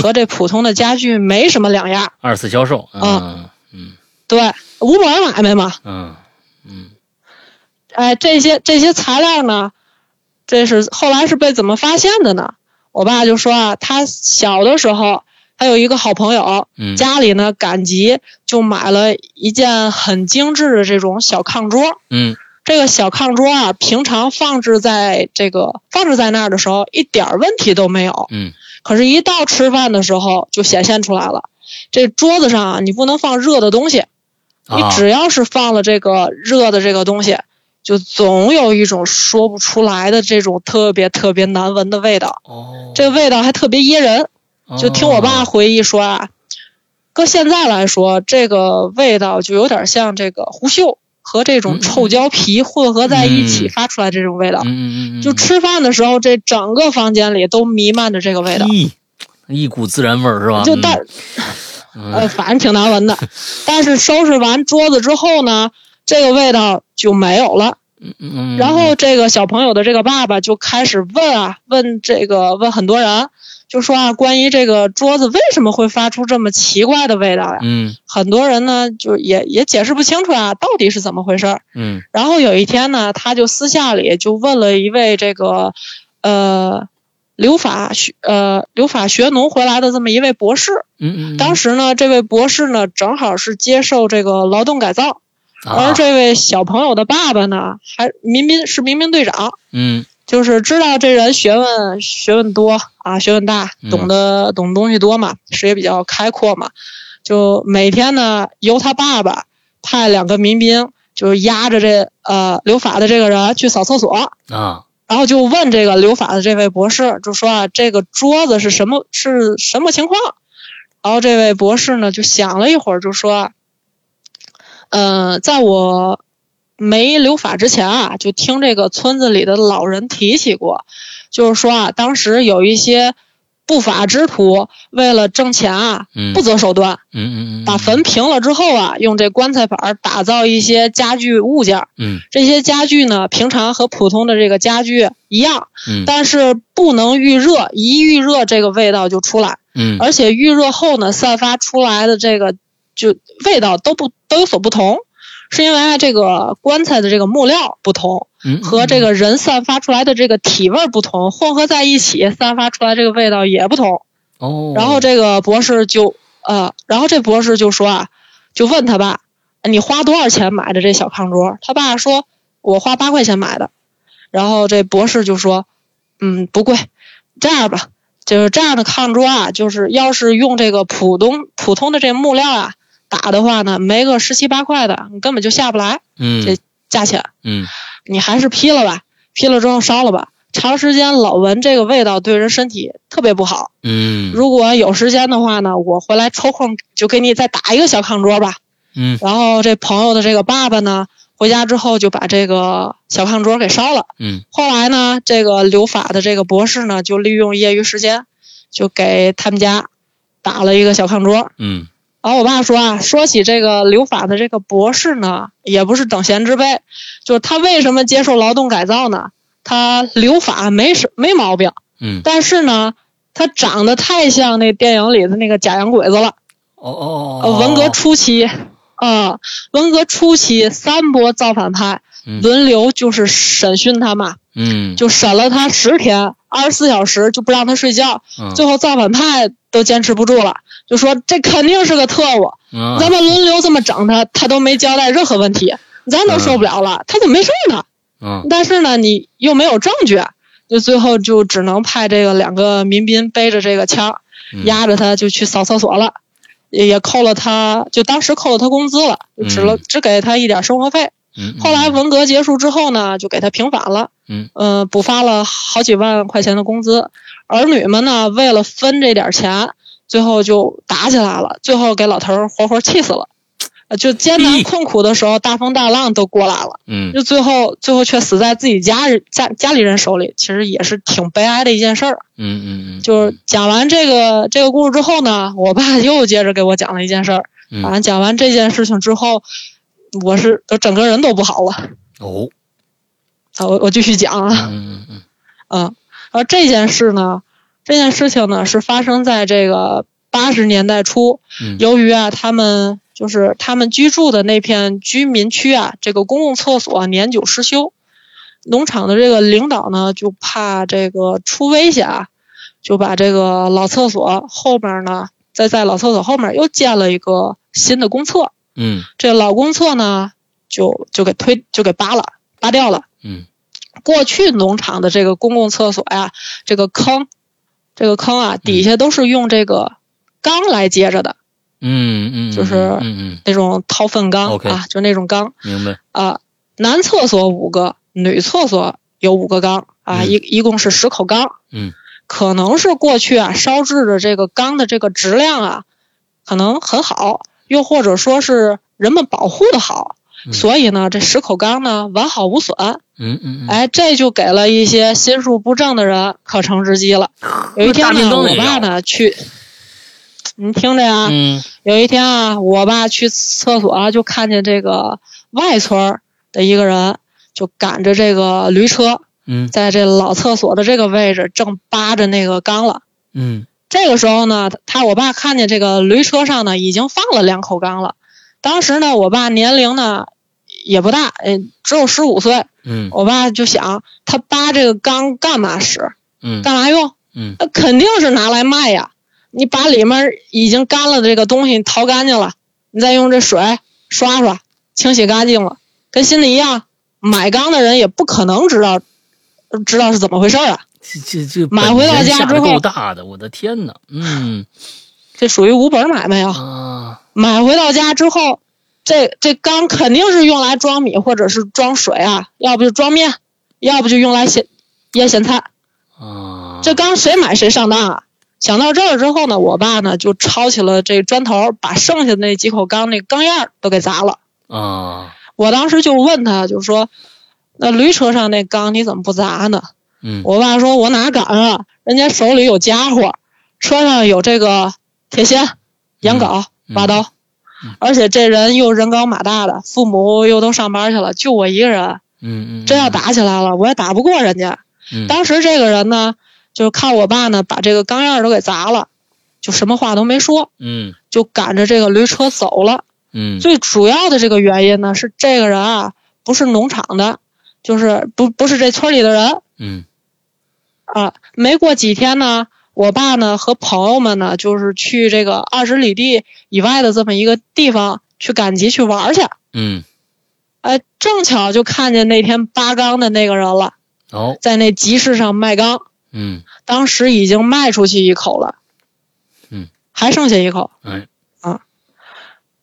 和这普通的家具没什么两样。二次销售嗯啊嗯对，无本买卖嘛。嗯嗯哎，这些这些材料呢，这是后来是被怎么发现的呢？我爸就说啊，他小的时候，他有一个好朋友，嗯家里呢赶集就买了一件很精致的这种小炕桌。嗯这个小炕桌啊，平常放置在这个放置在那儿的时候，一点儿问题都没有。嗯可是，一到吃饭的时候，就显现出来了。这桌子上啊，你不能放热的东西，你啊只要是放了这个热的这个东西，就总有一种说不出来的这种特别特别难闻的味道。哦这个味道还特别噎人。就听我爸哦回忆说啊，搁现在来说，这个味道就有点像这个狐臭和这种臭胶皮混合在一起嗯发出来这种味道。嗯嗯嗯就吃饭的时候，这整个房间里都弥漫着这个味道。嘿一股自然味儿是吧？就但嗯呃，反正挺难闻的。[laughs] 但是收拾完桌子之后呢，这个味道就没有了。嗯嗯，然后这个小朋友的这个爸爸就开始问啊，问这个问很多人，就说啊，关于这个桌子为什么会发出这么奇怪的味道呀？嗯很多人呢就也也解释不清楚啊，到底是怎么回事儿。嗯然后有一天呢，他就私下里就问了一位这个呃留法学呃留法学农回来的这么一位博士。嗯嗯，当时呢，这位博士呢正好是接受这个劳动改造，啊而这位小朋友的爸爸呢还民兵是民兵队长。嗯就是知道这人学问学问多啊，学问大，嗯。懂得、懂东西多嘛，视野比较开阔嘛，就每天呢由他爸爸派两个民兵，就是押着这呃留法的这个人去扫厕所，啊。然后就问这个留法的这位博士，就说啊这个桌子是什么是什么情况？然后这位博士呢就想了一会儿，就说嗯，呃，在我没留法之前啊，就听这个村子里的老人提起过，就是说啊，当时有一些不法之徒为了挣钱啊，嗯。不择手段，嗯嗯嗯，把坟平了之后啊，用这棺材板儿打造一些家具物件儿。嗯。这些家具呢，平常和普通的这个家具一样，嗯。但是不能预热，一预热这个味道就出来，嗯。而且预热后呢，散发出来的这个就味道都不都有所不同，是因为啊这个棺材的这个木料不同，嗯和这个人散发出来的这个体味儿不同，混合在一起散发出来这个味道也不同。哦，然后这个博士就呃，然后这博士就说啊，就问他爸，你花多少钱买的这小炕桌？他爸说，我花八块钱买的。然后这博士就说，嗯，不贵，这样吧，就是这样的炕桌啊，就是要是用这个普通普通的这木料啊打的话呢，没个十七八块的，你根本就下不来嗯这价钱。嗯你还是劈了吧，劈了之后烧了吧。长时间老闻这个味道对人身体特别不好。嗯如果有时间的话呢，我回来抽空就给你再打一个小炕桌吧。嗯然后这朋友的这个爸爸呢，回家之后就把这个小炕桌给烧了。嗯后来呢，这个留法的这个博士呢，就利用业余时间，就给他们家打了一个小炕桌。嗯然后我爸说啊，说起这个留法的这个博士呢，也不是等闲之辈，就是他为什么接受劳动改造呢？他留法没什没毛病，嗯但是呢，他长得太像那电影里的那个假洋鬼子了。哦哦呃，文革初期，啊、文革初期三波造反派嗯轮流就是审讯他嘛，嗯就审了他十天，二十四小时就不让他睡觉，嗯最后造反派都坚持不住了，就说这肯定是个特务，嗯咱们轮流这么整他，他都没交代任何问题，咱都受不了了，他怎么没事呢？嗯但是呢，你又没有证据，就最后就只能派这个两个民兵背着这个枪，嗯压着他就去扫厕所了，也也扣了他，就当时扣了他工资了，就只了、嗯只给他一点生活费。嗯后来文革结束之后呢，就给他平反了，嗯呃，补发了好几万块钱的工资。儿女们呢，为了分这点钱，最后就打起来了，最后给老头儿活活气死了。呃就艰难困苦的时候，大风大浪都过来了。嗯就最后最后却死在自己家人家家里人手里，其实也是挺悲哀的一件事儿。嗯嗯嗯就是讲完这个这个故事之后呢，我爸又接着给我讲了一件事儿。嗯啊，讲完这件事情之后，我是我整个人都不好了。哦啊，我我继续讲啊，嗯嗯嗯嗯，而这件事呢，这件事情呢是发生在这个八十年代初，嗯由于啊他们就是他们居住的那片居民区啊，这个公共厕所年久失修，农场的这个领导呢就怕这个出危险啊，就把这个老厕所后面呢，再在老厕所后面又建了一个新的公厕，嗯这老公厕呢就就给推就给扒了扒掉了。嗯过去农场的这个公共厕所呀，这个坑，这个坑啊，底下都是用这个缸来接着的，嗯嗯，就是嗯嗯那种掏粪缸啊，就那种缸明白啊。男厕所五个，女厕所有五个缸啊，嗯一一共是十口缸。嗯可能是过去啊烧制的这个缸的这个质量啊，可能很好，又或者说是人们保护的好，嗯所以呢，这十口缸呢完好无损。嗯嗯嗯哎，这就给了一些心术不正的人可乘之机了。有一天呢，我爸呢去，你听着呀，嗯有一天啊，我爸去厕所啊，就看见这个外村的一个人，就赶着这个驴车，嗯在这老厕所的这个位置正扒着那个缸了。嗯这个时候呢，他我爸看见这个驴车上呢已经放了两口缸了。当时呢，我爸年龄呢也不大，呃，只有十五岁。嗯我爸就想，他扒这个缸干嘛使？嗯干嘛用？嗯那肯定是拿来卖呀。你把里面已经干了的这个东西淘干净了，你再用这水刷刷，清洗干净了，跟新的一样。买缸的人也不可能知道知道是怎么回事啊，这这这买回到家之后够大的，我的天哪！嗯这属于无本买卖啊。啊买回到家之后，这这缸肯定是用来装米或者是装水啊，要不就装面，要不就用来咸腌咸菜。啊，这缸谁买谁上当啊！想到这儿之后呢，我爸呢就抄起了这砖头，把剩下的那几口缸那缸沿儿都给砸了。啊我当时就问他，就说：“那驴车上那缸你怎么不砸呢？”嗯我爸说：“我哪敢啊，人家手里有家伙，车上有这个铁锨、羊镐、嗯拔刀，而且这人又人高马大的，父母又都上班去了，就我一个人，嗯嗯，真要打起来了，我也打不过人家。嗯当时这个人呢，就看我爸呢把这个缸样儿都给砸了，就什么话都没说，嗯就赶着这个驴车走了。嗯最主要的这个原因呢，是这个人啊不是农场的，就是不不是这村里的人嗯啊。没过几天呢，我爸呢和朋友们呢，就是去这个二十里地以外的这么一个地方去赶集去玩去。嗯哎，正巧就看见那天扒缸的那个人了，哦在那集市上卖缸，嗯当时已经卖出去一口了，嗯，还剩下一口。哎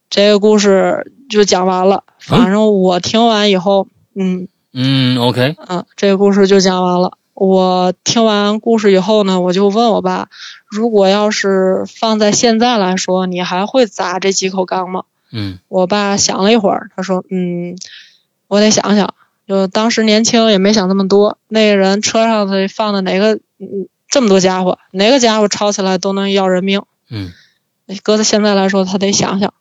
这个故事就讲完了。反正我听完以后，嗯嗯 OK 嗯，这个故事就讲完了。我听完故事以后呢，我就问我爸，如果要是放在现在来说，你还会砸这几口缸吗？嗯我爸想了一会儿，他说：“嗯，我得想想。就当时年轻也没想那么多。那个人车上头放的哪个，嗯，这么多家伙，哪个家伙吵起来都能要人命。嗯搁在现在来说，他得想想。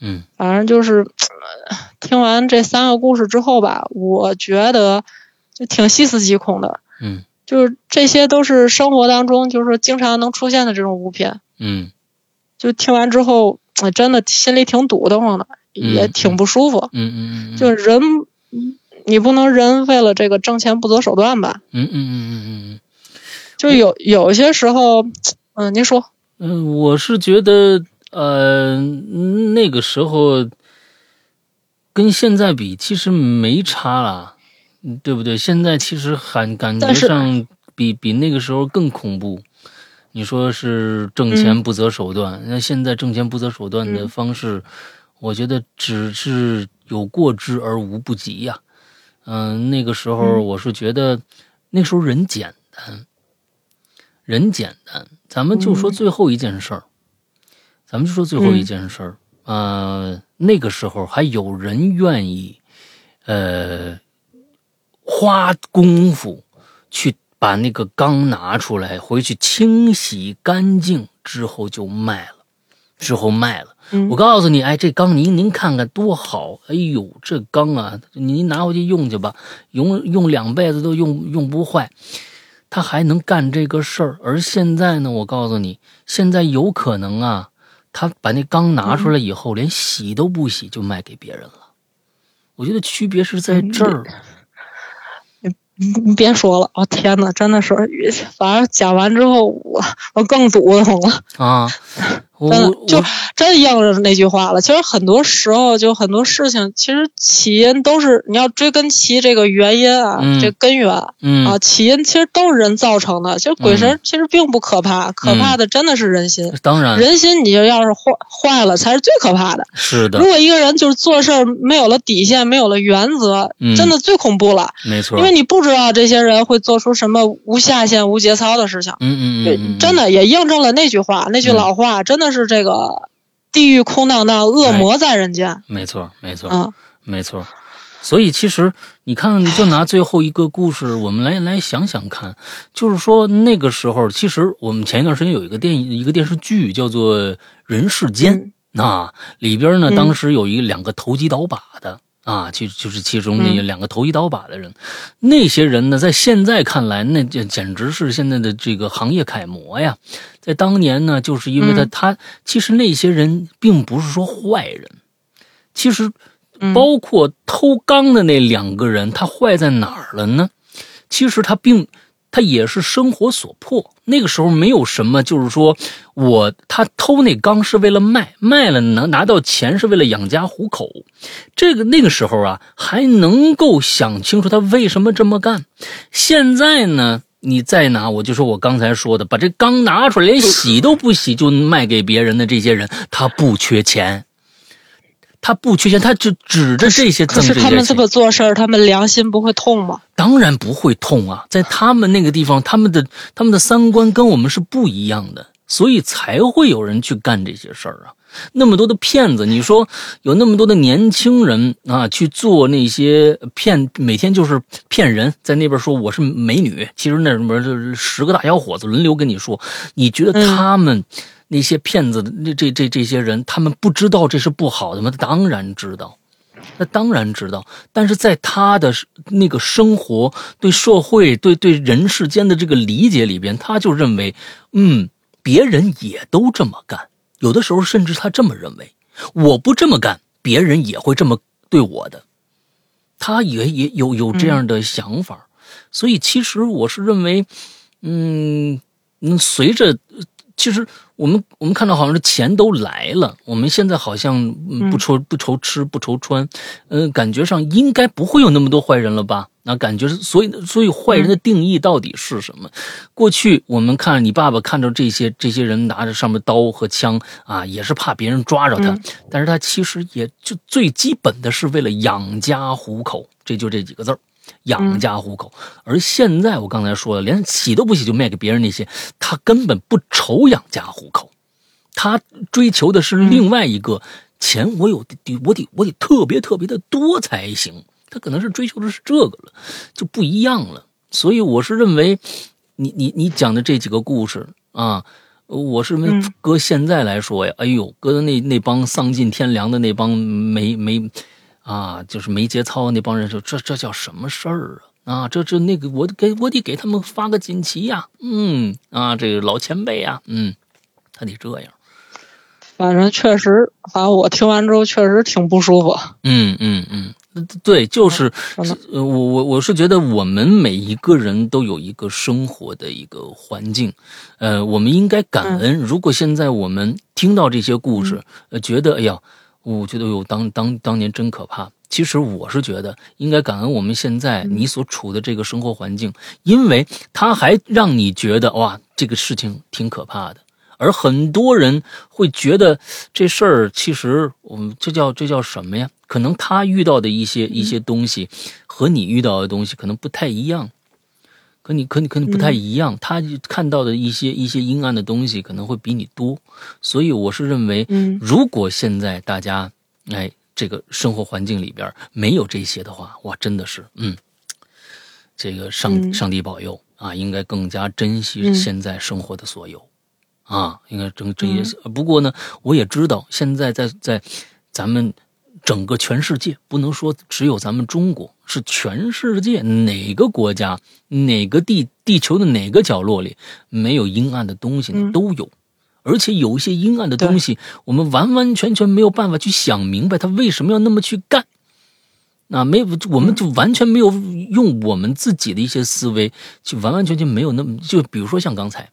嗯反正就是、呃听完这三个故事之后吧，我觉得就挺细思极恐的。嗯就是这些都是生活当中就是说经常能出现的这种物品。嗯就听完之后，呃真的心里挺堵得慌的，也挺不舒服。嗯嗯嗯，就是人，你不能人为了这个挣钱不择手段吧？嗯嗯嗯嗯嗯就有有些时候，嗯、您说，嗯，我是觉得呃那个时候跟现在比其实没差了，嗯对不对？现在其实感感觉上比比那个时候更恐怖。你说是挣钱不择手段，那、现在挣钱不择手段的嗯方式，我觉得只是有过之而无不及呀、嗯、那个时候嗯我是觉得，那时候人简单，人简单。咱们就说嗯最后一件事儿，咱们就说最后一件事儿。呃，那个时候还有人愿意，呃，花功夫去把那个缸拿出来，回去清洗干净之后就卖了，之后卖了。嗯我告诉你，哎，这缸您您看看多好，哎呦，这缸啊，您拿回去用去吧，用用两辈子都用用不坏。他还能干这个事儿，而现在呢，我告诉你，现在有可能啊，他把那缸拿出来以后，连洗都不洗就卖给别人了。我觉得区别是在这儿。你别说了，我、天呐，真的是，反正讲完之后，我我更堵得慌了。啊，真的就真应着那句话了。其实很多时候，就很多事情，其实起因都是你要追根其这个原因啊，嗯这根源嗯啊，起因其实都是人造成的。其实鬼嗯神其实并不可怕，可怕的真的是人心。当然人心你就要是坏坏了，才是最可怕的。是的如，果一个人就是做事儿没有了底线，没有了原则，嗯真的最恐怖了。没错，因为你不知道这些人会做出什么无下限、无节操的事情。嗯嗯对嗯嗯，，真的也印证了那句话，那句嗯老话，真的是这个地狱空荡荡，恶魔在人间。没错没错嗯。没错。所以其实你看，就拿最后一个故事，我们来来想想看，就是说那个时候，其实我们前一段时间有一个电影，一个电视剧叫做《人世间》，那里边呢，嗯。当时有一两个投机倒把的啊，就就是其中那两个头一刀把的人，那些人呢，在现在看来，那简简直是现在的这个行业楷模呀。在当年呢，就是因为他他其实那些人并不是说坏人，其实包括偷钢的那两个人，他坏在哪儿了呢？其实他并。他也是生活所迫，那个时候没有什么，就是说我他偷那缸是为了卖，卖了能拿到钱是为了养家糊口，这个那个时候啊还能够想清楚他为什么这么干。现在呢，你再拿，我就说我刚才说的，把这缸拿出来连洗都不洗就卖给别人的这些人，他不缺钱。他不缺钱，他就指着这些。可是他们这么做事儿，他们良心不会痛吗？当然不会痛啊！在他们那个地方，他们的他们的三观跟我们是不一样的，所以才会有人去干这些事儿啊！那么多的骗子，你说有那么多的年轻人啊，去做那些骗，每天就是骗人，在那边说我是美女，其实那什么就是十个大小伙子轮流跟你说，你觉得他们？那些骗子的那这这这些人，他们不知道这是不好的吗？当然知道，那当然知道。但是在他的那个生活、对社会、对对人世间的这个理解里边，他就认为，嗯，别人也都这么干。有的时候，甚至他这么认为，我不这么干，别人也会这么对我的。他也也有有这样的想法。所以，其实我是认为，嗯嗯，随着。其实我们我们看到好像是钱都来了，我们现在好像不愁不愁吃不愁穿，嗯，感觉上应该不会有那么多坏人了吧？那感觉是，所以所以坏人的定义到底是什么？过去我们看你爸爸看着这些这些人拿着上面刀和枪啊，也是怕别人抓着他，但是他其实也就最基本的是为了养家糊口，这就这几个字儿。养家糊口，而现在我刚才说了，连洗都不洗就卖给别人那些，他根本不愁养家糊口，他追求的是另外一个钱，我有得我得我得特别特别的多才行，他可能是追求的是这个了，就不一样了。所以我是认为，你你你讲的这几个故事啊，我是搁现在来说呀，哎呦，搁那那帮丧尽天良的那帮没没。啊，就是没节操那帮人说，这这叫什么事儿啊？啊，这这那个，我给我得给他们发个锦旗呀，嗯，啊，这个老前辈呀，嗯，他得这样。反正确实，反正我听完之后确实挺不舒服。嗯嗯嗯，对，就是，呃，我我我是觉得我们每一个人都有一个生活的一个环境，呃，我们应该感恩。如果现在我们听到这些故事，呃，觉得哎呀。我觉得哟，当当当年真可怕。其实我是觉得应该感恩我们现在你所处的这个生活环境，因为它还让你觉得哇，这个事情挺可怕的。而很多人会觉得这事儿其实我们这叫这叫什么呀？可能他遇到的一些一些东西和你遇到的东西可能不太一样。可你可你可你不太一样，他看到的一些一些阴暗的东西可能会比你多，所以我是认为，如果现在大家哎这个生活环境里边没有这些的话，哇，真的是嗯，这个上上帝保佑啊，应该更加珍惜现在生活的所有啊，应该珍珍惜。不过呢，我也知道现在在在咱们。整个全世界不能说只有咱们中国，是全世界哪个国家、哪个地地球的哪个角落里没有阴暗的东西呢？都有，而且有一些阴暗的东西，我们完完全全没有办法去想明白他为什么要那么去干。那没有，我们就完全没有用我们自己的一些思维，就完完全全没有那么就比如说像刚才，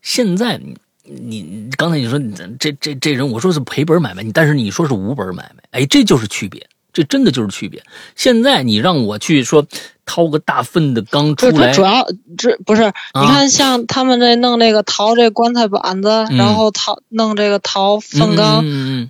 现在。你刚才你说这这这人，我说是赔本买卖，你但是你说是无本买卖，哎，这就是区别，这真的就是区别。现在你让我去说掏个大粪的缸出来，主要这不是你看像他们这弄那个淘这棺材板子，然后淘弄这个淘粪缸，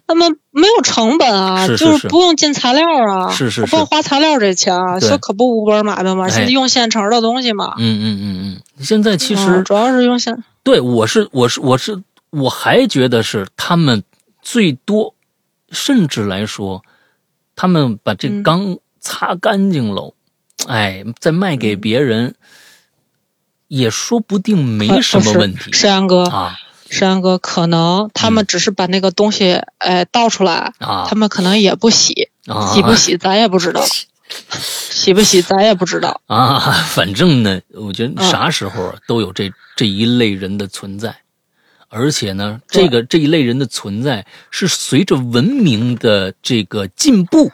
他们没有成本啊，就是不用进材料啊，是是不用花材料这钱啊，说可不无本买卖嘛，现在用现成的东西嘛。嗯嗯嗯嗯，现在其实主要是用现。对，我是我是我是我还觉得是他们最多，甚至来说，他们把这缸擦干净了，哎，再卖给别人，也说不定没什么问题。山羊哥啊，山羊哥，可能他们只是把那个东西哎倒出来，啊。他们可能也不洗，啊洗不洗咱也不知道，[laughs] [laughs] 洗不洗咱也不知道。啊，反正呢，我觉得嗯。啥时候啊都有这这一类人的存在，而且呢，这个这一类人的存在是随着文明的这个进步，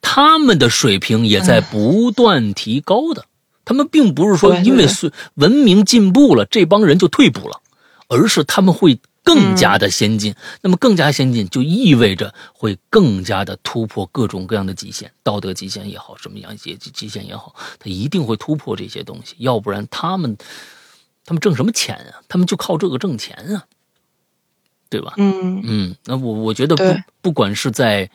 他们的水平也在不断提高的。他们并不是说因为随文明进步了，这帮人就退步了，而是他们会更加的先进。那么更加先进，就意味着会更加的突破各种各样的极限，道德极限也好，什么样极极限也好，他一定会突破这些东西，要不然他们他们挣什么钱啊？他们就靠这个挣钱啊，对吧？嗯嗯，那我我觉得不不管是在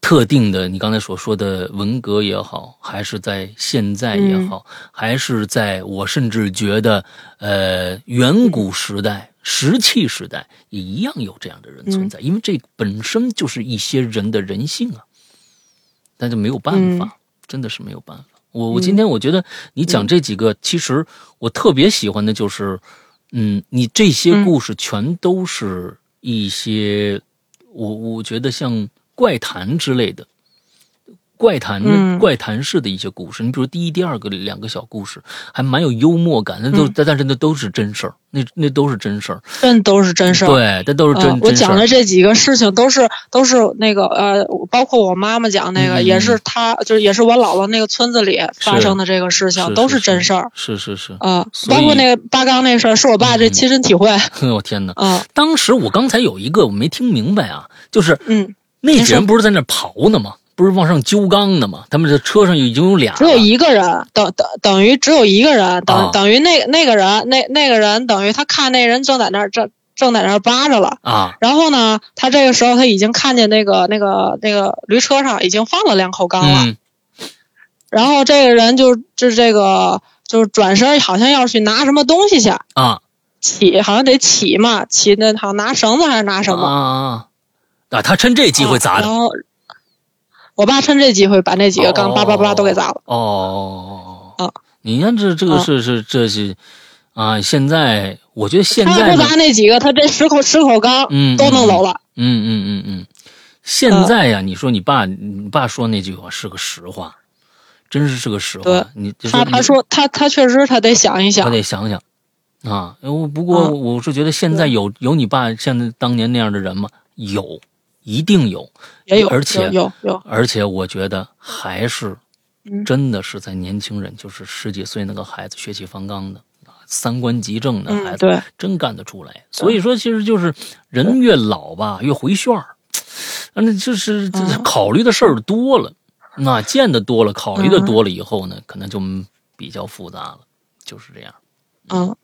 特定的你刚才所说的文革也好，还是在现在也好，还是在我甚至觉得呃远古时代、石器时代也一样有这样的人存在，因为这本身就是一些人的人性啊，但是没有办法，真的是没有办法。我我今天我觉得你讲这几个，其实我特别喜欢的就是，嗯，你这些故事全都是一些，我我觉得像怪谈之类的，怪谈、嗯怪谈式的一些故事。你比如第一、第二个两个小故事，还蛮有幽默感，那都、但但是那都是真事儿，那那都是真事儿，真都是真事儿。对，那都是真、嗯，我讲的这几个事情都是都是那个呃，包括我妈妈讲那个，嗯也是她就是也是我姥姥那个村子里发生的这个事情，是都是真事儿。是是是，啊、包括那个八纲那事儿，是我爸这嗯亲身体会。[laughs] 我天哪！啊，当时我刚才有一个我没听明白啊，就是嗯，那几人不是在那刨呢吗？不是往上揪缸呢吗？他们这车上已经有俩，只有一个人，等等等于只有一个人，等、啊等于那那个人那那个人等于他看那人正在那儿正正在那儿扒着了。啊然后呢，他这个时候他已经看见那个那个那个驴车上已经放了两口缸了，嗯然后这个人就就这个就是转身，好像要去拿什么东西去，啊起好像得起嘛，起那好像拿绳子还是拿什么？啊啊啊！他趁这机会砸的啊然后我爸趁这机会把那几个钢叭叭叭都给砸了。哦哦哦啊！你看这这个啊是是这是啊！现在我觉得现在他不砸那几个，他这十口十口钢嗯都弄走了。嗯嗯嗯嗯，现在呀，你说你爸你爸说那句话是个实话，真是是个实对话。你他他说他他确实他得想一想他，得想想啊。我不过嗯我是觉得现在有有你爸像那当年那样的人吗？有，一定有。也有而且有有有，而且我觉得还是嗯。真的是在年轻人，就是十几岁那个孩子血气方刚的啊，三观极正的孩子，嗯对，真干得出来。所以说，其实就是人越老吧，越回旋儿，啊那就是考虑的事儿多了，那见的多了，考虑的多了以后呢，可能就比较复杂了，就是这样，嗯。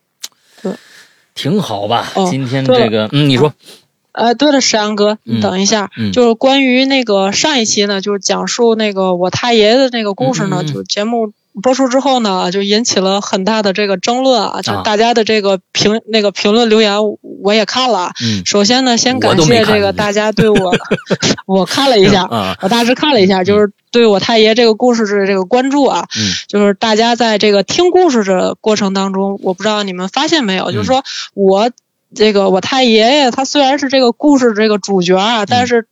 挺好吧？哦今天这个，嗯，你说，呃，对了，石阳哥，等一下，嗯。就是关于那个上一期呢，就是讲述那个我太爷的那个故事呢，就是节目播出之后呢，就引起了很大的这个争论啊，就啊。大家的这个评、那个评论留言我也看了。嗯，首先呢，先感谢这个大家对我 [laughs] [laughs] 我看了一下，[laughs] 啊，我大致看了一下，就是对我太爷这个故事的这个关注啊，嗯。就是大家在这个听故事的过程当中，我不知道你们发现没有，就是说我这个我太爷爷他虽然是这个故事这个主角啊，但是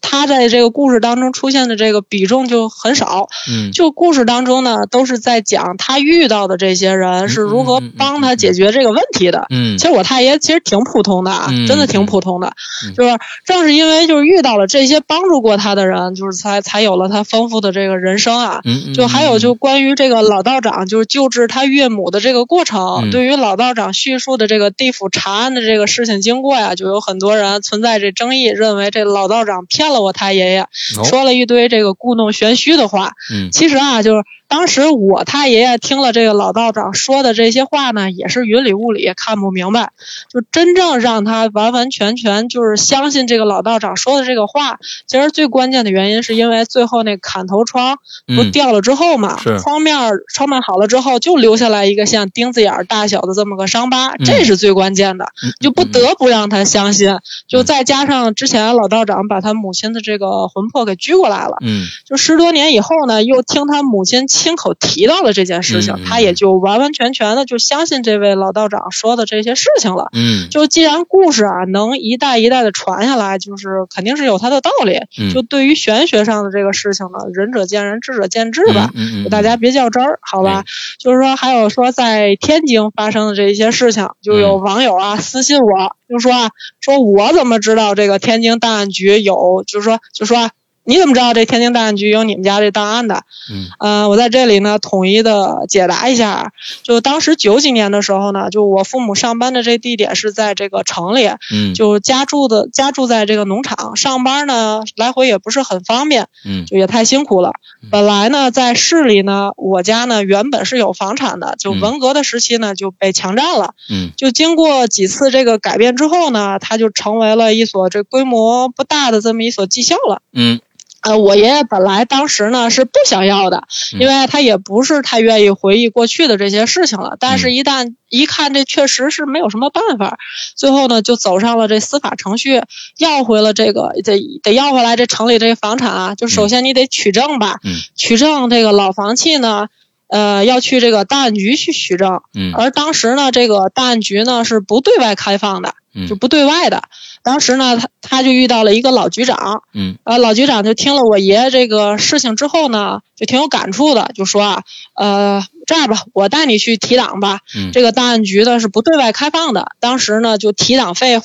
他在这个故事当中出现的这个比重就很少。嗯，就故事当中呢，都是在讲他遇到的这些人是如何帮他解决这个问题的。嗯其实我太爷其实挺普通的啊，嗯真的挺普通的，嗯就是正是因为就是遇到了这些帮助过他的人，就是才才有了他丰富的这个人生啊。嗯，嗯就还有就关于这个老道长就是救治他岳母的这个过程，嗯对于老道长叙述的这个地府查案的这个事情经过呀，就有很多人存在这争议，认为这老道长骗了我太爷爷，哦说了一堆这个故弄玄虚的话。嗯其实啊，就是当时我太爷爷听了这个老道长说的这些话呢，也是云里雾里，看不明白。就真正让他完完全全就是相信这个老道长说的这个话，其实最关键的原因是因为最后那砍头窗不嗯掉了之后嘛，是窗面儿窗面好了之后，就留下来一个像钉子眼儿大小的这么个伤疤，嗯这是最关键的，嗯就不得不让他相信。就嗯再加上之前老道长把他母亲的这个魂魄给拘过来了。嗯就十多年以后呢，又听他母亲亲口提到了这件事情，他也就完完全全的就相信这位老道长说的这些事情了。嗯，就既然故事啊能一代一代的传下来，就是肯定是有它的道理。嗯就对于玄学上的这个事情呢，仁者见仁，智者见智吧。嗯嗯嗯，大家别较真儿，好吧？哎就是说，还有说在天津发生的这一些事情，就有嗯网友啊私信我，就说啊，说我怎么知道这个天津档案局有，就是说，就说啊你怎么知道这天津档案局有你们家这档案的？嗯呃，我在这里呢统一的解答一下，就当时九几年的时候呢，就我父母上班的这地点是在这个城里，嗯就家住的家住在这个农场，上班呢来回也不是很方便，嗯就也太辛苦了。本来呢，在市里呢，我家呢原本是有房产的，就嗯文革的时期呢就被强占了。嗯就经过几次这个改变之后呢，它就成为了一所这规模不大的这么一所技校了。嗯呃，我爷爷本来当时呢是不想要的，嗯因为他也不是太愿意回忆过去的这些事情了。但嗯是，一旦一看这确实是没有什么办法，最后呢就走上了这司法程序，要回了这个得得要回来这城里这房产啊。就首先你得取证吧，嗯取证这个老房契呢，呃，要去这个档案局去取证。嗯而当时呢，这个档案局呢是不对外开放的，嗯就不对外的。当时呢，他他就遇到了一个老局长，嗯呃，老局长就听了我爷爷这个事情之后呢，就挺有感触的，就说啊，呃，这样吧，我带你去提档吧。嗯这个档案局呢是不对外开放的，当时呢就提档费，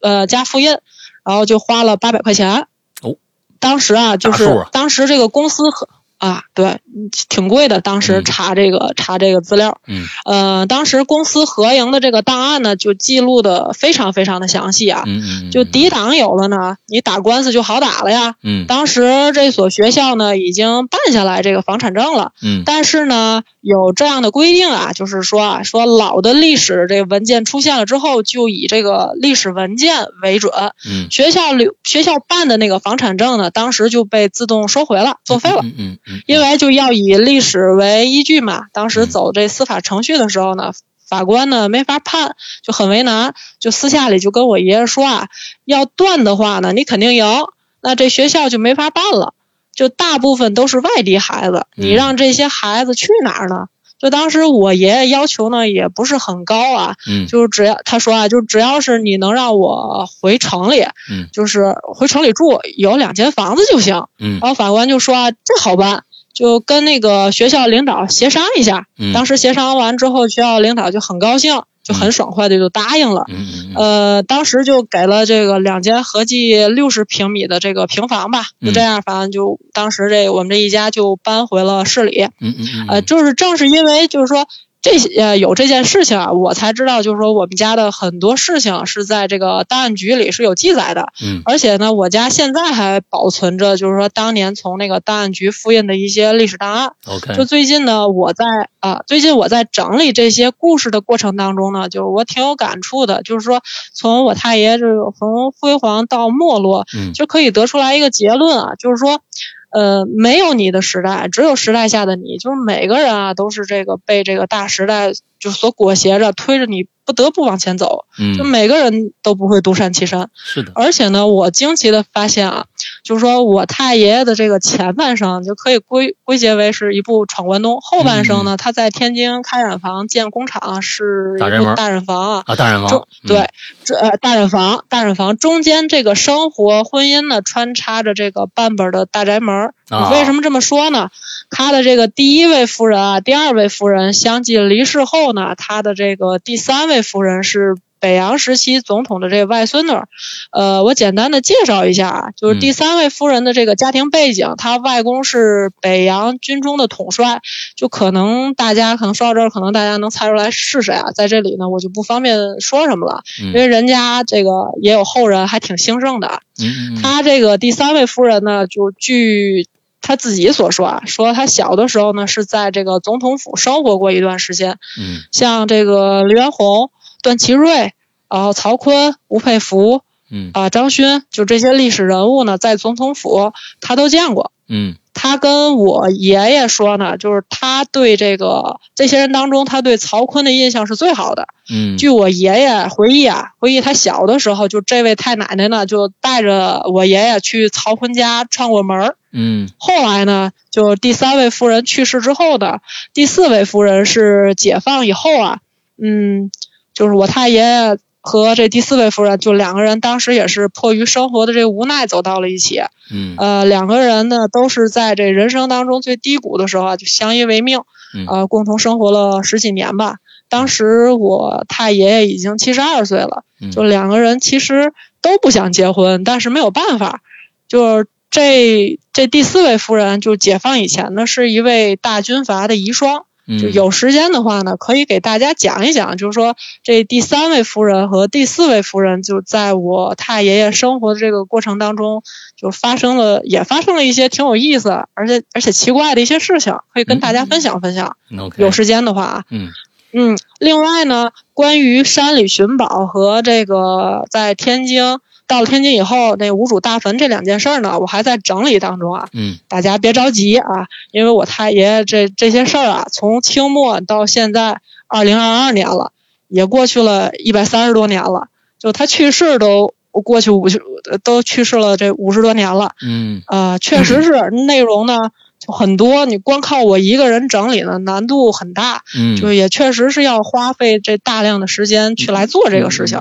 呃加复印，然后就花了八百块钱。哦，当时啊，就是当时这个公司和啊，对，挺贵的。当时嗯查这个、查这个资料，嗯呃，当时公司合营的这个档案呢，就记录的非常非常的详细啊。嗯嗯，就抵档有了呢，你打官司就好打了呀。嗯当时这所学校呢已经办下来这个房产证了，嗯但是呢有这样的规定啊，就是说啊，说老的历史这个文件出现了之后，就以这个历史文件为准。嗯学校留学校办的那个房产证呢，当时就被自动收回了，作废了。嗯嗯嗯，因为就要以历史为依据嘛，当时走这司法程序的时候呢，法官呢没法判，就很为难，就私下里就跟我爷爷说啊，要断的话呢，你肯定赢，那这学校就没法办了，就大部分都是外地孩子，你让这些孩子去哪儿呢？就当时我爷爷要求呢也不是很高啊，嗯就是只要他说啊，就只要是你能让我回城里，嗯就是回城里住，有两间房子就行。嗯然后法官就说啊，这好办，就跟那个学校领导协商一下。嗯，当时协商完之后，学校领导就很高兴，就很爽快的就答应了。嗯呃，当时就给了这个两间合计六十平米的这个平房吧，就这样，反正就当时这我们这一家就搬回了市里。嗯，呃，就是正是因为就是说这些呃有这件事情啊，我才知道就是说我们家的很多事情是在这个档案局里是有记载的，嗯而且呢，我家现在还保存着就是说当年从那个档案局复印的一些历史档案。OK，就最近呢，我在啊、最近我在整理这些故事的过程当中呢，就是我挺有感触的，就是说从我太爷这个从辉煌到没落，嗯就可以得出来一个结论啊，就是说，呃，没有你的时代，只有时代下的你，就是每个人啊，都是这个被这个大时代就所裹挟着，推着你不得不往前走，就嗯每个人都不会独善其身。是的，而且呢，我惊奇的发现啊，就是说我太爷爷的这个前半生就可以归归结为是一部闯关东，后半生呢，他在天津开染房建工厂是一部大染房啊。啊，大染中坊，对，这呃大染房，大染房中间这个生活婚姻呢，穿插着这个半本的大宅门为什么这么说呢？他的这个第一位夫人啊，第二位夫人相继离世后呢，他的这个第三位夫人是北洋时期总统的这个外孙女儿。呃，我简单的介绍一下啊，就是嗯第三位夫人的这个家庭背景，她外公是北洋军中的统帅，就可能大家可能说到这儿，可能大家能猜出来是谁啊？在这里呢，我就不方便说什么了，因嗯为人家这个也有后人，还挺兴盛的。他这个第三位夫人呢，就据他自己所说啊，说他小的时候呢是在这个总统府生活过一段时间，嗯像这个黎元洪、段祺瑞，然后曹锟、吴佩孚嗯啊、张勋，就这些历史人物呢，在总统府他都见过。嗯他跟我爷爷说呢，就是他对这个这些人当中，他对曹锟的印象是最好的。嗯，据我爷爷回忆啊，回忆他小的时候，就这位太奶奶呢，就带着我爷爷去曹锟家串过门儿，嗯后来呢，就第三位夫人去世之后的第四位夫人是解放以后啊，嗯，就是我太爷爷和这第四位夫人，就两个人当时也是迫于生活的这个无奈走到了一起。嗯呃，两个人呢都是在这人生当中最低谷的时候啊，就相依为命，嗯呃，共同生活了十几年吧。当时我太爷爷已经七十二岁了，嗯就两个人其实都不想结婚，但是没有办法，就是这这第四位夫人，就解放以前呢是一位大军阀的遗孀。就嗯有时间的话呢，可以给大家讲一讲，就是说这第三位夫人和第四位夫人，就在我太爷爷生活的这个过程当中，就发生了，也发生了一些挺有意思，而且而且奇怪的一些事情，可以跟大家分享分享。有时间的话啊，嗯嗯，另外呢，关于山里寻宝和这个在天津到了天津以后那无主大坟这两件事儿呢，我还在整理当中啊。嗯大家别着急啊，因为我太爷这这些事儿啊，从清末到现在二零二二年了，也过去了一百三十多年了。就他去世都过去五十，都去世了这五十多年了。嗯呃，确实是内容呢就很多，你光靠我一个人整理呢，难度很大，嗯，就也确实是要花费这大量的时间去来做这个事情。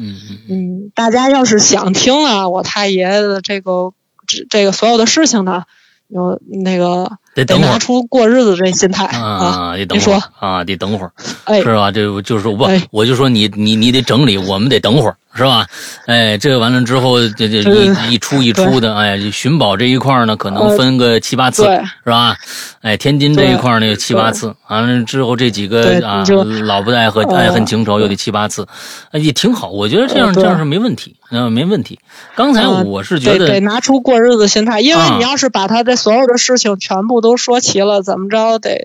嗯大家要是想听啊，我太爷爷的这个这这个所有的事情呢，有那个得拿出过日子这心态。啊。啊，得等您会儿。说。啊，得等会儿，哎。是，吧？这就是我哎，我就说你你你得整理，我们得等会儿，是吧？哎，这完了之后，这这一一出一出的，哎，寻宝这一块呢，可能呃分个七八次，对是吧？哎，天津这一块呢有七八次，完了之后这几个啊老不爱和呃爱恨情仇又得七八次，哎也挺好，我觉得这样呃这样是没问题，嗯，没问题。刚才呃我是觉得得得，拿出过日子心态，因为啊你要是把他这所有的事情全部都说齐了，怎么着得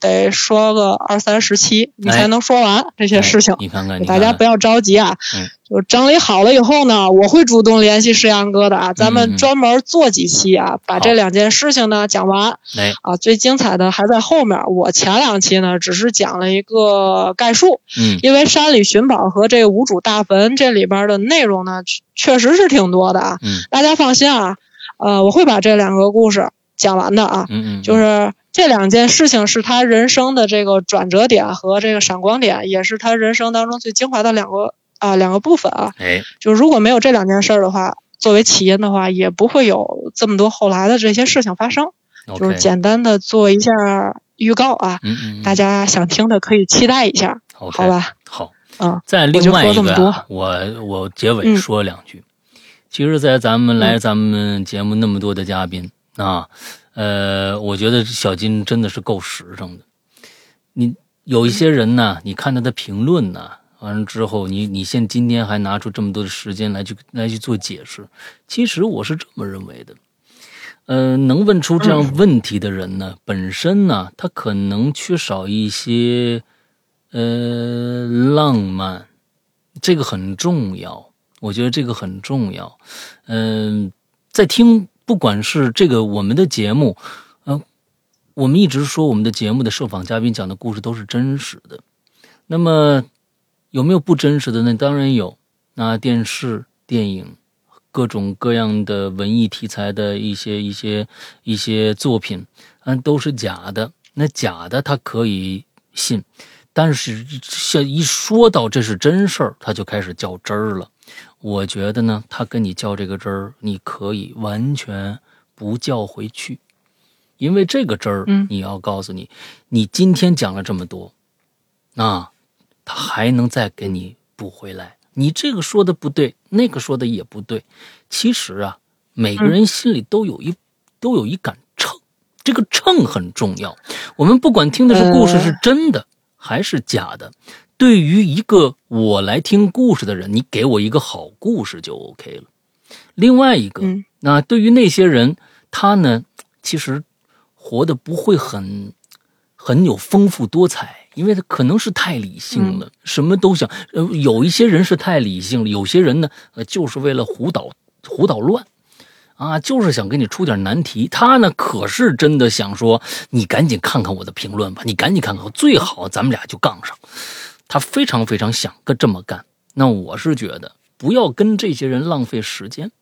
得说个二三十期，你哎才能说完这些事情哎。你看看，你看看大家不要着急啊，嗯就整理好了以后呢，我会主动联系石阳哥的啊，咱们专门做几期啊，把这两件事情呢讲完哎，啊。最精彩的还在后面，我前两期呢只是讲了一个概述，嗯因为山里寻宝和这个无主大坟这里边的内容呢，确确实是挺多的啊。嗯大家放心啊，呃，我会把这两个故事讲完的啊。嗯嗯，就是这两件事情是他人生的这个转折点和这个闪光点，也是他人生当中最精华的两个啊、两个部分啊。哎，就如果没有这两件事儿的话，作为起因的话，也不会有这么多后来的这些事情发生。就是简单的做一下预告啊，嗯嗯，嗯大家想听的可以期待一下好吧？好。嗯，再另外一个多，我我结尾嗯说两句。其实，在咱们来咱们节目那么多的嘉宾啊，呃，我觉得小金真的是够实诚的。你有一些人呢，你看他的评论呢，完了之后，你你现今天还拿出这么多的时间来去来去做解释，其实我是这么认为的。呃，能问出这样问题的人呢，本身呢，他可能缺少一些呃浪漫，这个很重要。我觉得这个很重要。嗯、在听不管是这个我们的节目，呃，我们一直说我们的节目的受访嘉宾讲的故事都是真实的。那么有没有不真实的呢？当然有。那电视、电影。各种各样的文艺题材的一些一些一些作品，嗯，都是假的。那假的他可以信，但是像一说到这是真事儿，他就开始较真儿了。我觉得呢，他跟你较这个真儿，你可以完全不较回去，因为这个真儿，嗯你要告诉你，你今天讲了这么多，啊，他还能再给你补回来。你这个说的不对，那个说的也不对。其实啊，每个人心里都有一、都有一杆秤，这个秤很重要。我们不管听的是故事呃是真的、还是假的，对于一个我来听故事的人，你给我一个好故事就 OK 了。另外一个，嗯那对于那些人，他呢，其实活的不会很很有丰富多彩，因为他可能是太理性了，什么都想。呃，有一些人是太理性了，有些人呢，呃，就是为了胡捣胡捣乱。啊，就是想给你出点难题。他呢，可是真的想说，你赶紧看看我的评论吧，你赶紧看看，最好咱们俩就杠上。他非常非常想个这么干。那我是觉得，不要跟这些人浪费时间。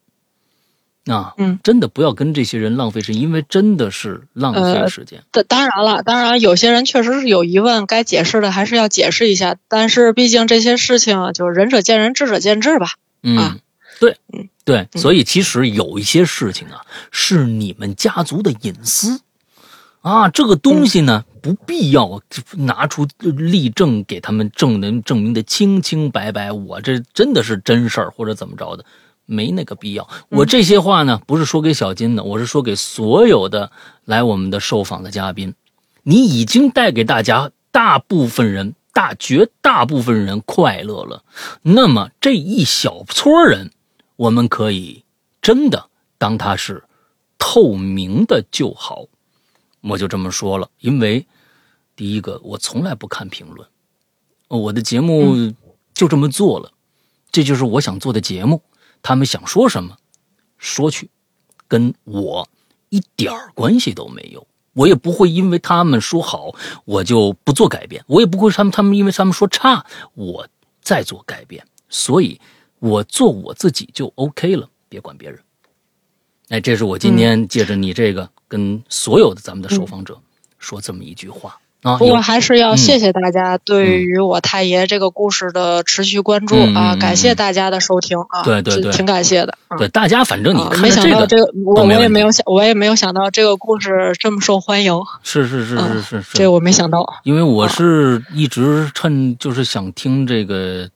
啊，嗯，真的不要跟这些人浪费时间，因为真的是浪费呃时间。当当然了，当然有些人确实是有疑问，该解释的还是要解释一下。但是毕竟这些事情就是仁者见仁，智者见智吧。嗯，啊对，嗯对，嗯所以其实有一些事情啊，是你们家族的隐私啊，这个东西呢，不必要拿出例证给他们证能证明的清清白白，我这真的是真事儿或者怎么着的。没那个必要。我这些话呢，不是说给小金的，我是说给所有的来我们的受访的嘉宾。你已经带给大家大部分人、大绝大部分人快乐了，那么这一小撮人，我们可以真的当他是透明的就好。我就这么说了，因为第一个，我从来不看评论，我的节目就这么做了，这就是我想做的节目。他们想说什么，说去，跟我一点儿关系都没有。我也不会因为他们说好，我就不做改变；我也不会他们他们因为他们说差，我再做改变。所以，我做我自己就 OK 了，别管别人。哎，这是我今天借着你这个，跟所有的咱们的受访者说这么一句话。啊，不过还是要嗯。谢谢大家对于我太爷这个故事的持续关注啊，感谢大家的收听啊，对对对。挺挺感谢的。啊。对大家，反正你看这个想到这个，我我也没有想，我也没有想到这个故事这么受欢迎，是是是是啊是是，这我没想到。因为我啊是一直趁就是想听这个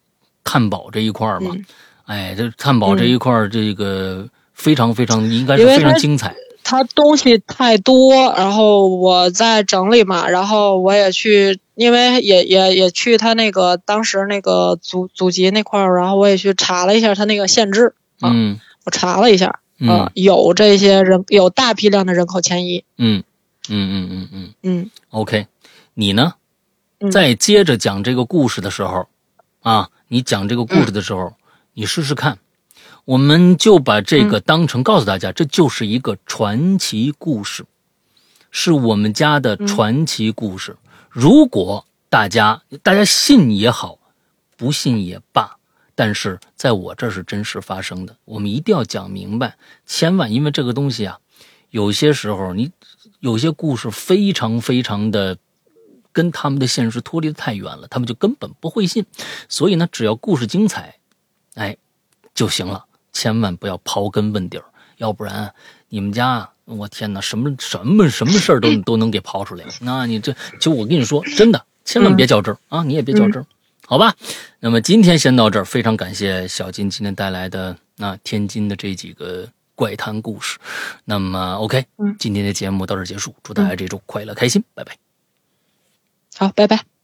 探宝这一块儿嘛，嗯。哎，这探宝这一块儿，这个非常非常应该是非常精彩。它东西太多，然后我在整理嘛，然后我也去，因为也也也去他那个当时那个祖祖籍那块儿，然后我也去查了一下他那个限制，啊嗯。我查了一下，嗯。啊，有这些人有大批量的人口迁移，嗯嗯嗯嗯嗯。嗯，OK，你呢？嗯。在接着讲这个故事的时候，啊，你讲这个故事的时候，你试试看。我们就把这个当成告诉大家，这就是一个传奇故事，是我们家的传奇故事。如果大家大家信也好，不信也罢，但是在我这是真实发生的，我们一定要讲明白，千万因为这个东西啊，有些时候你有些故事非常非常的跟他们的现实脱离的太远了，他们就根本不会信。所以呢，只要故事精彩，哎就行了，千万不要刨根问底儿，要不然你们家。我天哪，什么什么什么事儿都都能给刨出来。那 [laughs] 你这，就我跟你说，真的，千万别较真儿、啊！你也别较真儿，好吧？那么今天先到这儿，非常感谢小金今天带来的那、天津的这几个怪谈故事。那么 OK，嗯今天的节目到这儿结束，祝大家这周快乐开心，拜拜。好，拜拜。